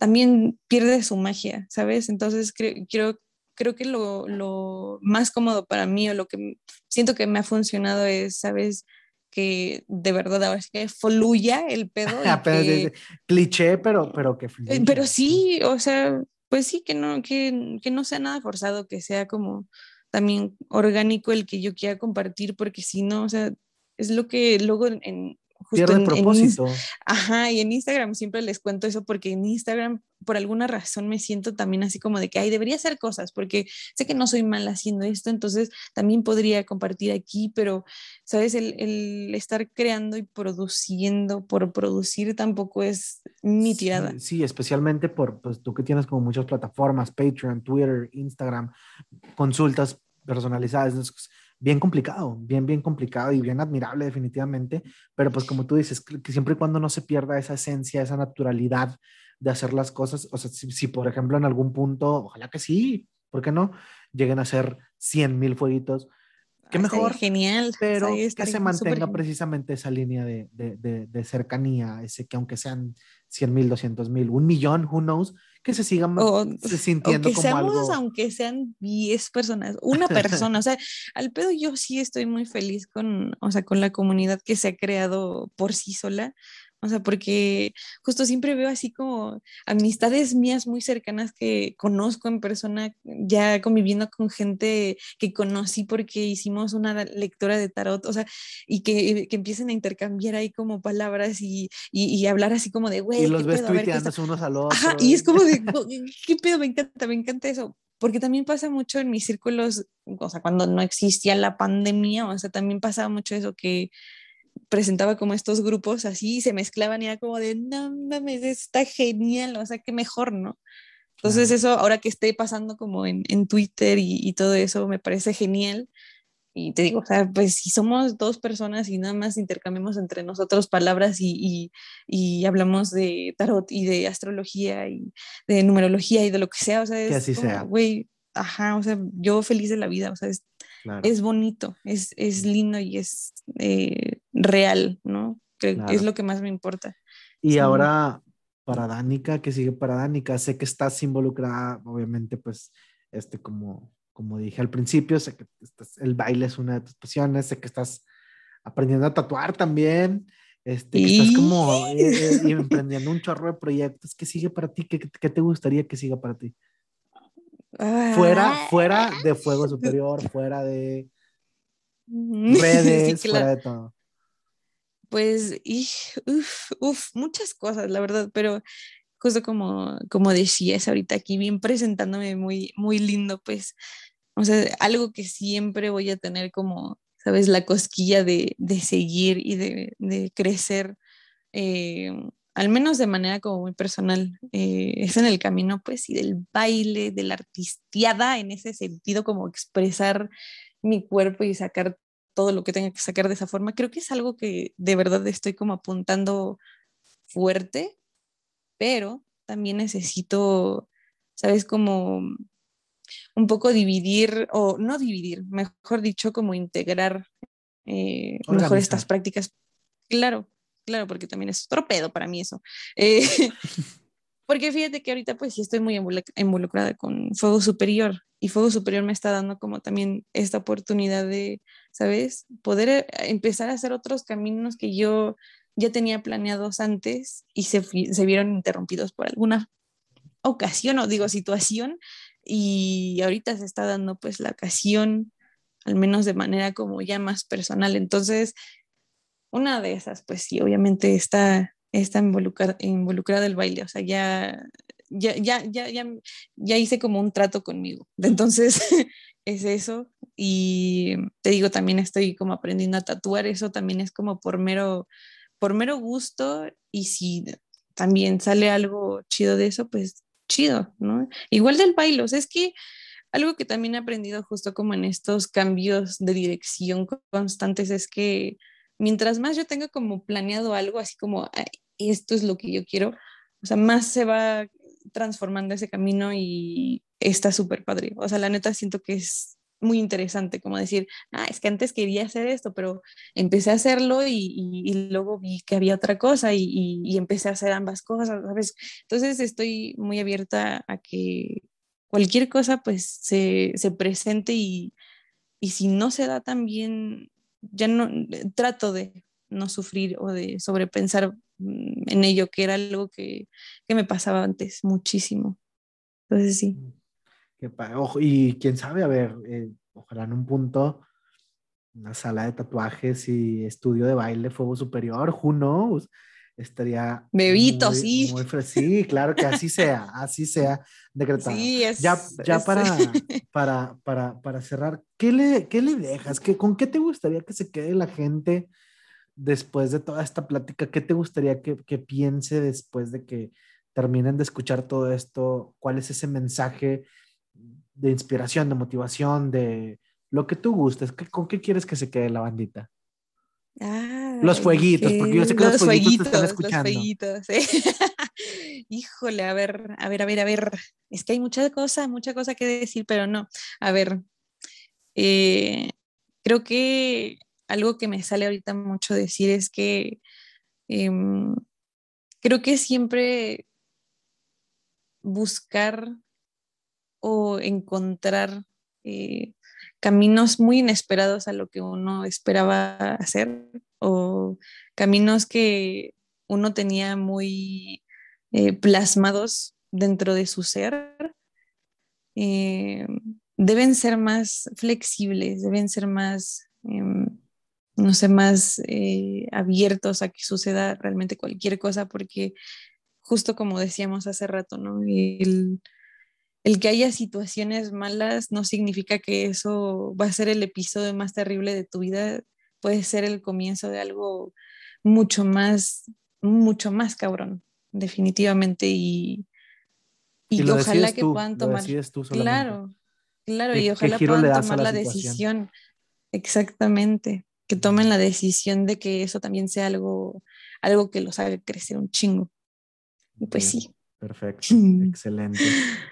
también pierde su magia, ¿sabes? Entonces creo, creo creo que lo, lo, más cómodo para mí o lo que siento que me ha funcionado es, ¿sabes? Que de verdad ahora sí que fluya el pedo. Ah, cliché, pero, pero que fluya. Pero sí, o sea, pues sí, que no, que, que no sea nada forzado, que sea como también orgánico el que yo quiera compartir, porque si no, o sea, es lo que luego en, Pierde propósito. ajá, y en Instagram siempre les cuento eso porque en Instagram por alguna razón me siento también así como de que, ay, debería hacer cosas porque sé que no soy mal haciendo esto, entonces también podría compartir aquí, pero, ¿sabes? El, el estar creando y produciendo por producir tampoco es mi tirada. Sí, especialmente por, pues tú que tienes como muchas plataformas, Patreon, Twitter, Instagram, consultas personalizadas bien complicado, bien, bien complicado y bien admirable definitivamente, pero pues como tú dices, que siempre y cuando no se pierda esa esencia, esa naturalidad de hacer las cosas, o sea, si, por ejemplo en algún punto, ojalá que sí, ¿por qué no? Lleguen a ser 100 mil fueguitos, qué mejor. Genial. Pero que se mantenga precisamente esa línea de, de, de, cercanía, ese que aunque sean 100 mil, 200 mil, un millón, who knows, que se sigan sintiendo como seamos, Aunque sean 10 personas, una persona, o sea, al pedo yo sí estoy muy feliz con, o sea, con la comunidad que se ha creado por sí sola, o sea, porque justo siempre veo así como amistades mías muy cercanas que conozco en persona, ya conviviendo con gente que conocí porque hicimos una lectura de tarot, o sea, y que, que empiecen a intercambiar ahí como palabras y, y, hablar así como de, güey. Y los ves tuiteándose unos a los Ajá, y es como de, ¿qué pedo? Me encanta, me encanta eso porque también pasa mucho en mis círculos, o sea, cuando no existía la pandemia, o sea, también pasaba mucho eso que presentaba como estos grupos así, se mezclaban y era como de, no mames, está genial, o sea, qué mejor, ¿no? Entonces eso, ahora que esté pasando como en, en Twitter y, y, todo eso, me parece genial. Y te digo, o sea, pues si somos dos personas y nada más intercambiamos entre nosotros palabras y, y, y hablamos de tarot y de astrología y de numerología y de lo que sea, o sea, es que así sea. güey, ajá, o sea, yo feliz de la vida, o sea, es, es bonito, es, es, lindo y es eh, real, ¿no? Que es lo que más me importa. Y ahora, para Danica, que sigue para Danica, sé que estás involucrada, obviamente, pues, este, como, como dije al principio, sé que el baile es una de tus pasiones, sé que estás aprendiendo a tatuar también, este, que estás como eh, eh, emprendiendo un chorro de proyectos. ¿Qué sigue para ti? ¿Qué, ¿Qué, te gustaría que siga para ti? Fuera, ah. fuera de Fuego Superior, fuera de redes, fuera de todo. Pues, uff, muchas cosas, la verdad, pero justo como, como decías ahorita aquí, bien presentándome muy, muy lindo, pues, o sea, algo que siempre voy a tener como, sabes, la cosquilla de, de seguir y de, de crecer. Eh, al menos de manera como muy personal, eh, es en el camino, pues, y del baile, de la artisteada, en ese sentido, como expresar mi cuerpo y sacar todo lo que tenga que sacar de esa forma. Creo que es algo que de verdad estoy como apuntando fuerte, pero también necesito, ¿sabes? Como un poco dividir, o no dividir, mejor dicho, como integrar eh, mejor estas prácticas. Claro, claro, porque también es otro pedo para mí eso. Eh, porque fíjate que ahorita pues sí estoy muy involucrada con Fuego Superior y Fuego Superior me está dando como también esta oportunidad de, ¿sabes? Poder eh, empezar a hacer otros caminos que yo ya tenía planeados antes y se, se vieron interrumpidos por alguna ocasión o digo situación y ahorita se está dando pues la ocasión al menos de manera como ya más personal. Entonces, una de esas, pues sí, obviamente está, está involucrada, involucrada el baile, o sea, ya, ya, ya, ya, ya, hice como un trato conmigo. Entonces, es eso. Y te digo, también estoy como aprendiendo a tatuar, eso también es como por mero, por mero gusto y si también sale algo chido de eso, pues chido, ¿no? Igual del baile, o sea, es que algo que también he aprendido justo como en estos cambios de dirección constantes es que mientras más yo tenga como planeado algo, así como esto es lo que yo quiero, o sea, más se va transformando ese camino y está súper padre. O sea, la neta siento que es muy interesante como decir, ah, es que antes quería hacer esto, pero empecé a hacerlo y, luego vi que había otra cosa y, y, empecé a hacer ambas cosas, ¿sabes? Entonces estoy muy abierta a que cualquier cosa pues se, se presente y, y si no se da tan bien ya no eh, trato de no sufrir o de sobrepensar en ello, que era algo que, que me pasaba antes muchísimo. Entonces sí. Mm, ojo, y quién sabe, a ver, eh, ojalá en un punto una sala de tatuajes y estudio de baile, fuego superior, who knows, estaría... Bebito, sí. sí, claro que así sea, así sea decretado. Sí, es, ya ya para, para, para, para, cerrar, ¿qué le, qué le dejas? ¿Qué, ¿Con qué te gustaría que se quede la gente después de toda esta plática? ¿Qué te gustaría que, que piense después de que terminen de escuchar todo esto? ¿Cuál es ese mensaje de inspiración, de motivación, de lo que tú gustes? ¿Con qué quieres que se quede la bandita? los fueguitos, porque yo sé que los, fueguitos, te están escuchando. Los fueguitos, Híjole, a ver, a ver, a ver, a ver. Es que hay mucha cosa, mucha cosa que decir, pero no. A ver, eh, creo que algo que me sale ahorita mucho decir es que em, creo que siempre buscar o encontrar eh, caminos muy inesperados a lo que uno esperaba hacer o caminos que uno tenía muy eh, plasmados dentro de su ser, eh, deben ser más flexibles, deben ser más, em, no sé, más abiertos a que suceda realmente cualquier cosa, porque justo como decíamos hace rato, ¿no? El, el que haya situaciones malas no significa que eso va a ser el episodio más terrible de tu vida, puede ser el comienzo de algo mucho más, mucho más cabrón, definitivamente. Y, y, ojalá que puedan tomar. claro, claro, y ojalá puedan tomar la, decisión. Exactamente, que tomen la decisión de que eso también sea algo, algo que los haga crecer un chingo. Y pues sí. Perfecto, excelente.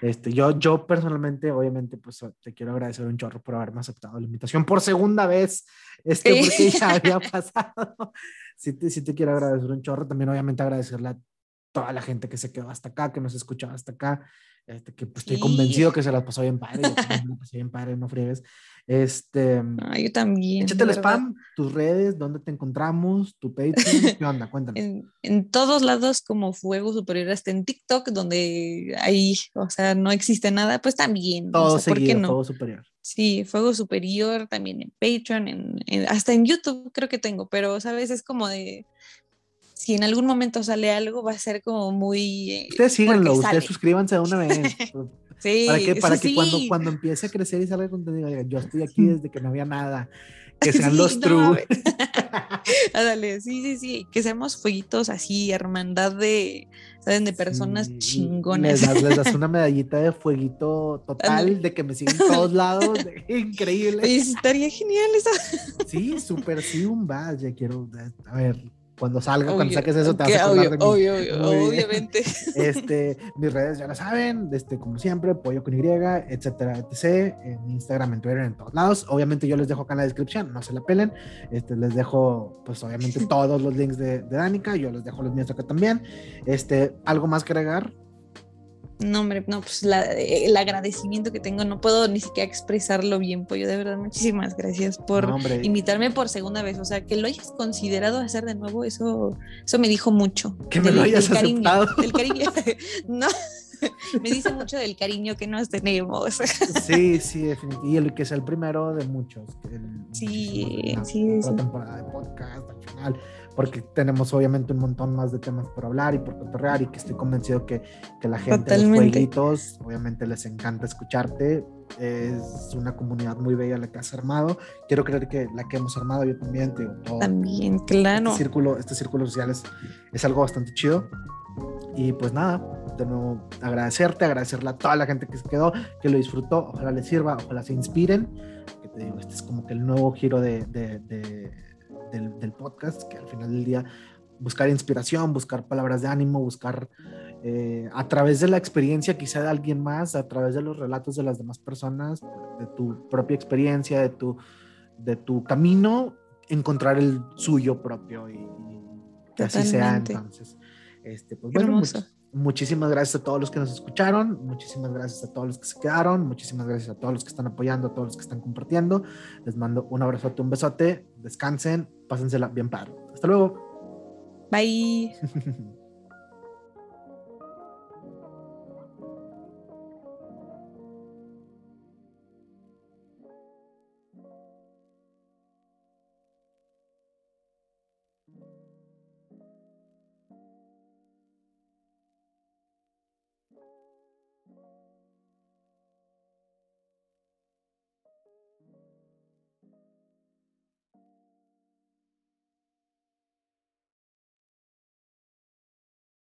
Este, yo, yo personalmente, obviamente, pues te quiero agradecer un chorro por haberme aceptado la invitación por segunda vez, este, porque ya había pasado. Sí te, sí te quiero agradecer un chorro, también obviamente agradecerle a toda la gente que se quedó hasta acá, que nos escuchó hasta acá, este, que pues, estoy convencido que se las pasó bien padre, pasé bien padre, no friegues. Este, yo también. Échate el spam, tus redes, dónde te encontramos, tu Patreon, ¿qué onda? Cuéntanos. En, todos lados como Fuego Superior, hasta en TikTok, donde ahí, o sea, no existe nada, pues también. Todo seguido, no? Fuego Superior. Sí, Fuego Superior, también en Patreon, en, hasta en YouTube creo que tengo, pero, ¿sabes? Es como de, si en algún momento sale algo, va a ser como muy... Eh, ustedes síganlo, ustedes suscríbanse de una vez. Sí, para que, para que cuando, cuando empiece a crecer y salga contenido, yo estoy aquí desde que no había nada. Que sean los true. Dale, sí, sí, sí. Que seamos fueguitos así, hermandad de, ¿saben? De personas chingonas. Les das, una medallita de fueguito total, de que me siguen todos lados. increíble. estaría genial eso. Sí, súper sí, un vas. Ya quiero, a ver, cuando salga, cuando saques eso, te vas a acordar de mí. Obvio, obviamente. Este, mis redes ya lo saben, este, como siempre, pollo con Y, etcétera, etc. En Instagram, en Twitter, en todos lados. Obviamente yo les dejo acá en la descripción, no se la pelen. Este, les dejo, pues obviamente, todos los links de, de Danica. Yo les dejo los míos acá también. Este, ¿algo más que agregar? No, hombre, no, pues el agradecimiento que tengo, no puedo ni siquiera expresarlo bien, Pollo. De verdad, muchísimas gracias por invitarme por segunda vez. O sea, que lo hayas considerado hacer de nuevo, eso, eso me dijo mucho. Que me lo hayas aceptado. Cariño, del cariño. no. me dice mucho del cariño que nos tenemos. sí, sí, definitivamente. Y el que es el primero de muchos. sí, sí, sí. temporada de podcast al final porque tenemos obviamente un montón más de temas por hablar y por cotorrear y que estoy convencido que, que la gente los jueguitos, obviamente les encanta escucharte. Es una comunidad muy bella la que has armado. Quiero creer que la que hemos armado yo también, te todo, También, claro. Este círculo, este círculo social es, es algo bastante chido. Y pues nada, de nuevo agradecerte, agradecerle a toda la gente que se quedó, que lo disfrutó, ojalá les sirva, ojalá se inspiren. Que te digo, este es como que el nuevo giro de, de, de del, podcast, que al final del día buscar inspiración, buscar palabras de ánimo, buscar eh, a través de la experiencia quizá de alguien más, a través de los relatos de las demás personas, de tu propia experiencia, de tu, de tu camino, encontrar el suyo propio y, que así sea entonces. Este, pues, bueno, muchísimas gracias a todos los que nos escucharon, muchísimas gracias a todos los que se quedaron, muchísimas gracias a todos los que están apoyando, a todos los que están compartiendo. Les mando un abrazote, un besote, descansen, pásensela bien padre. Hasta luego. Bye.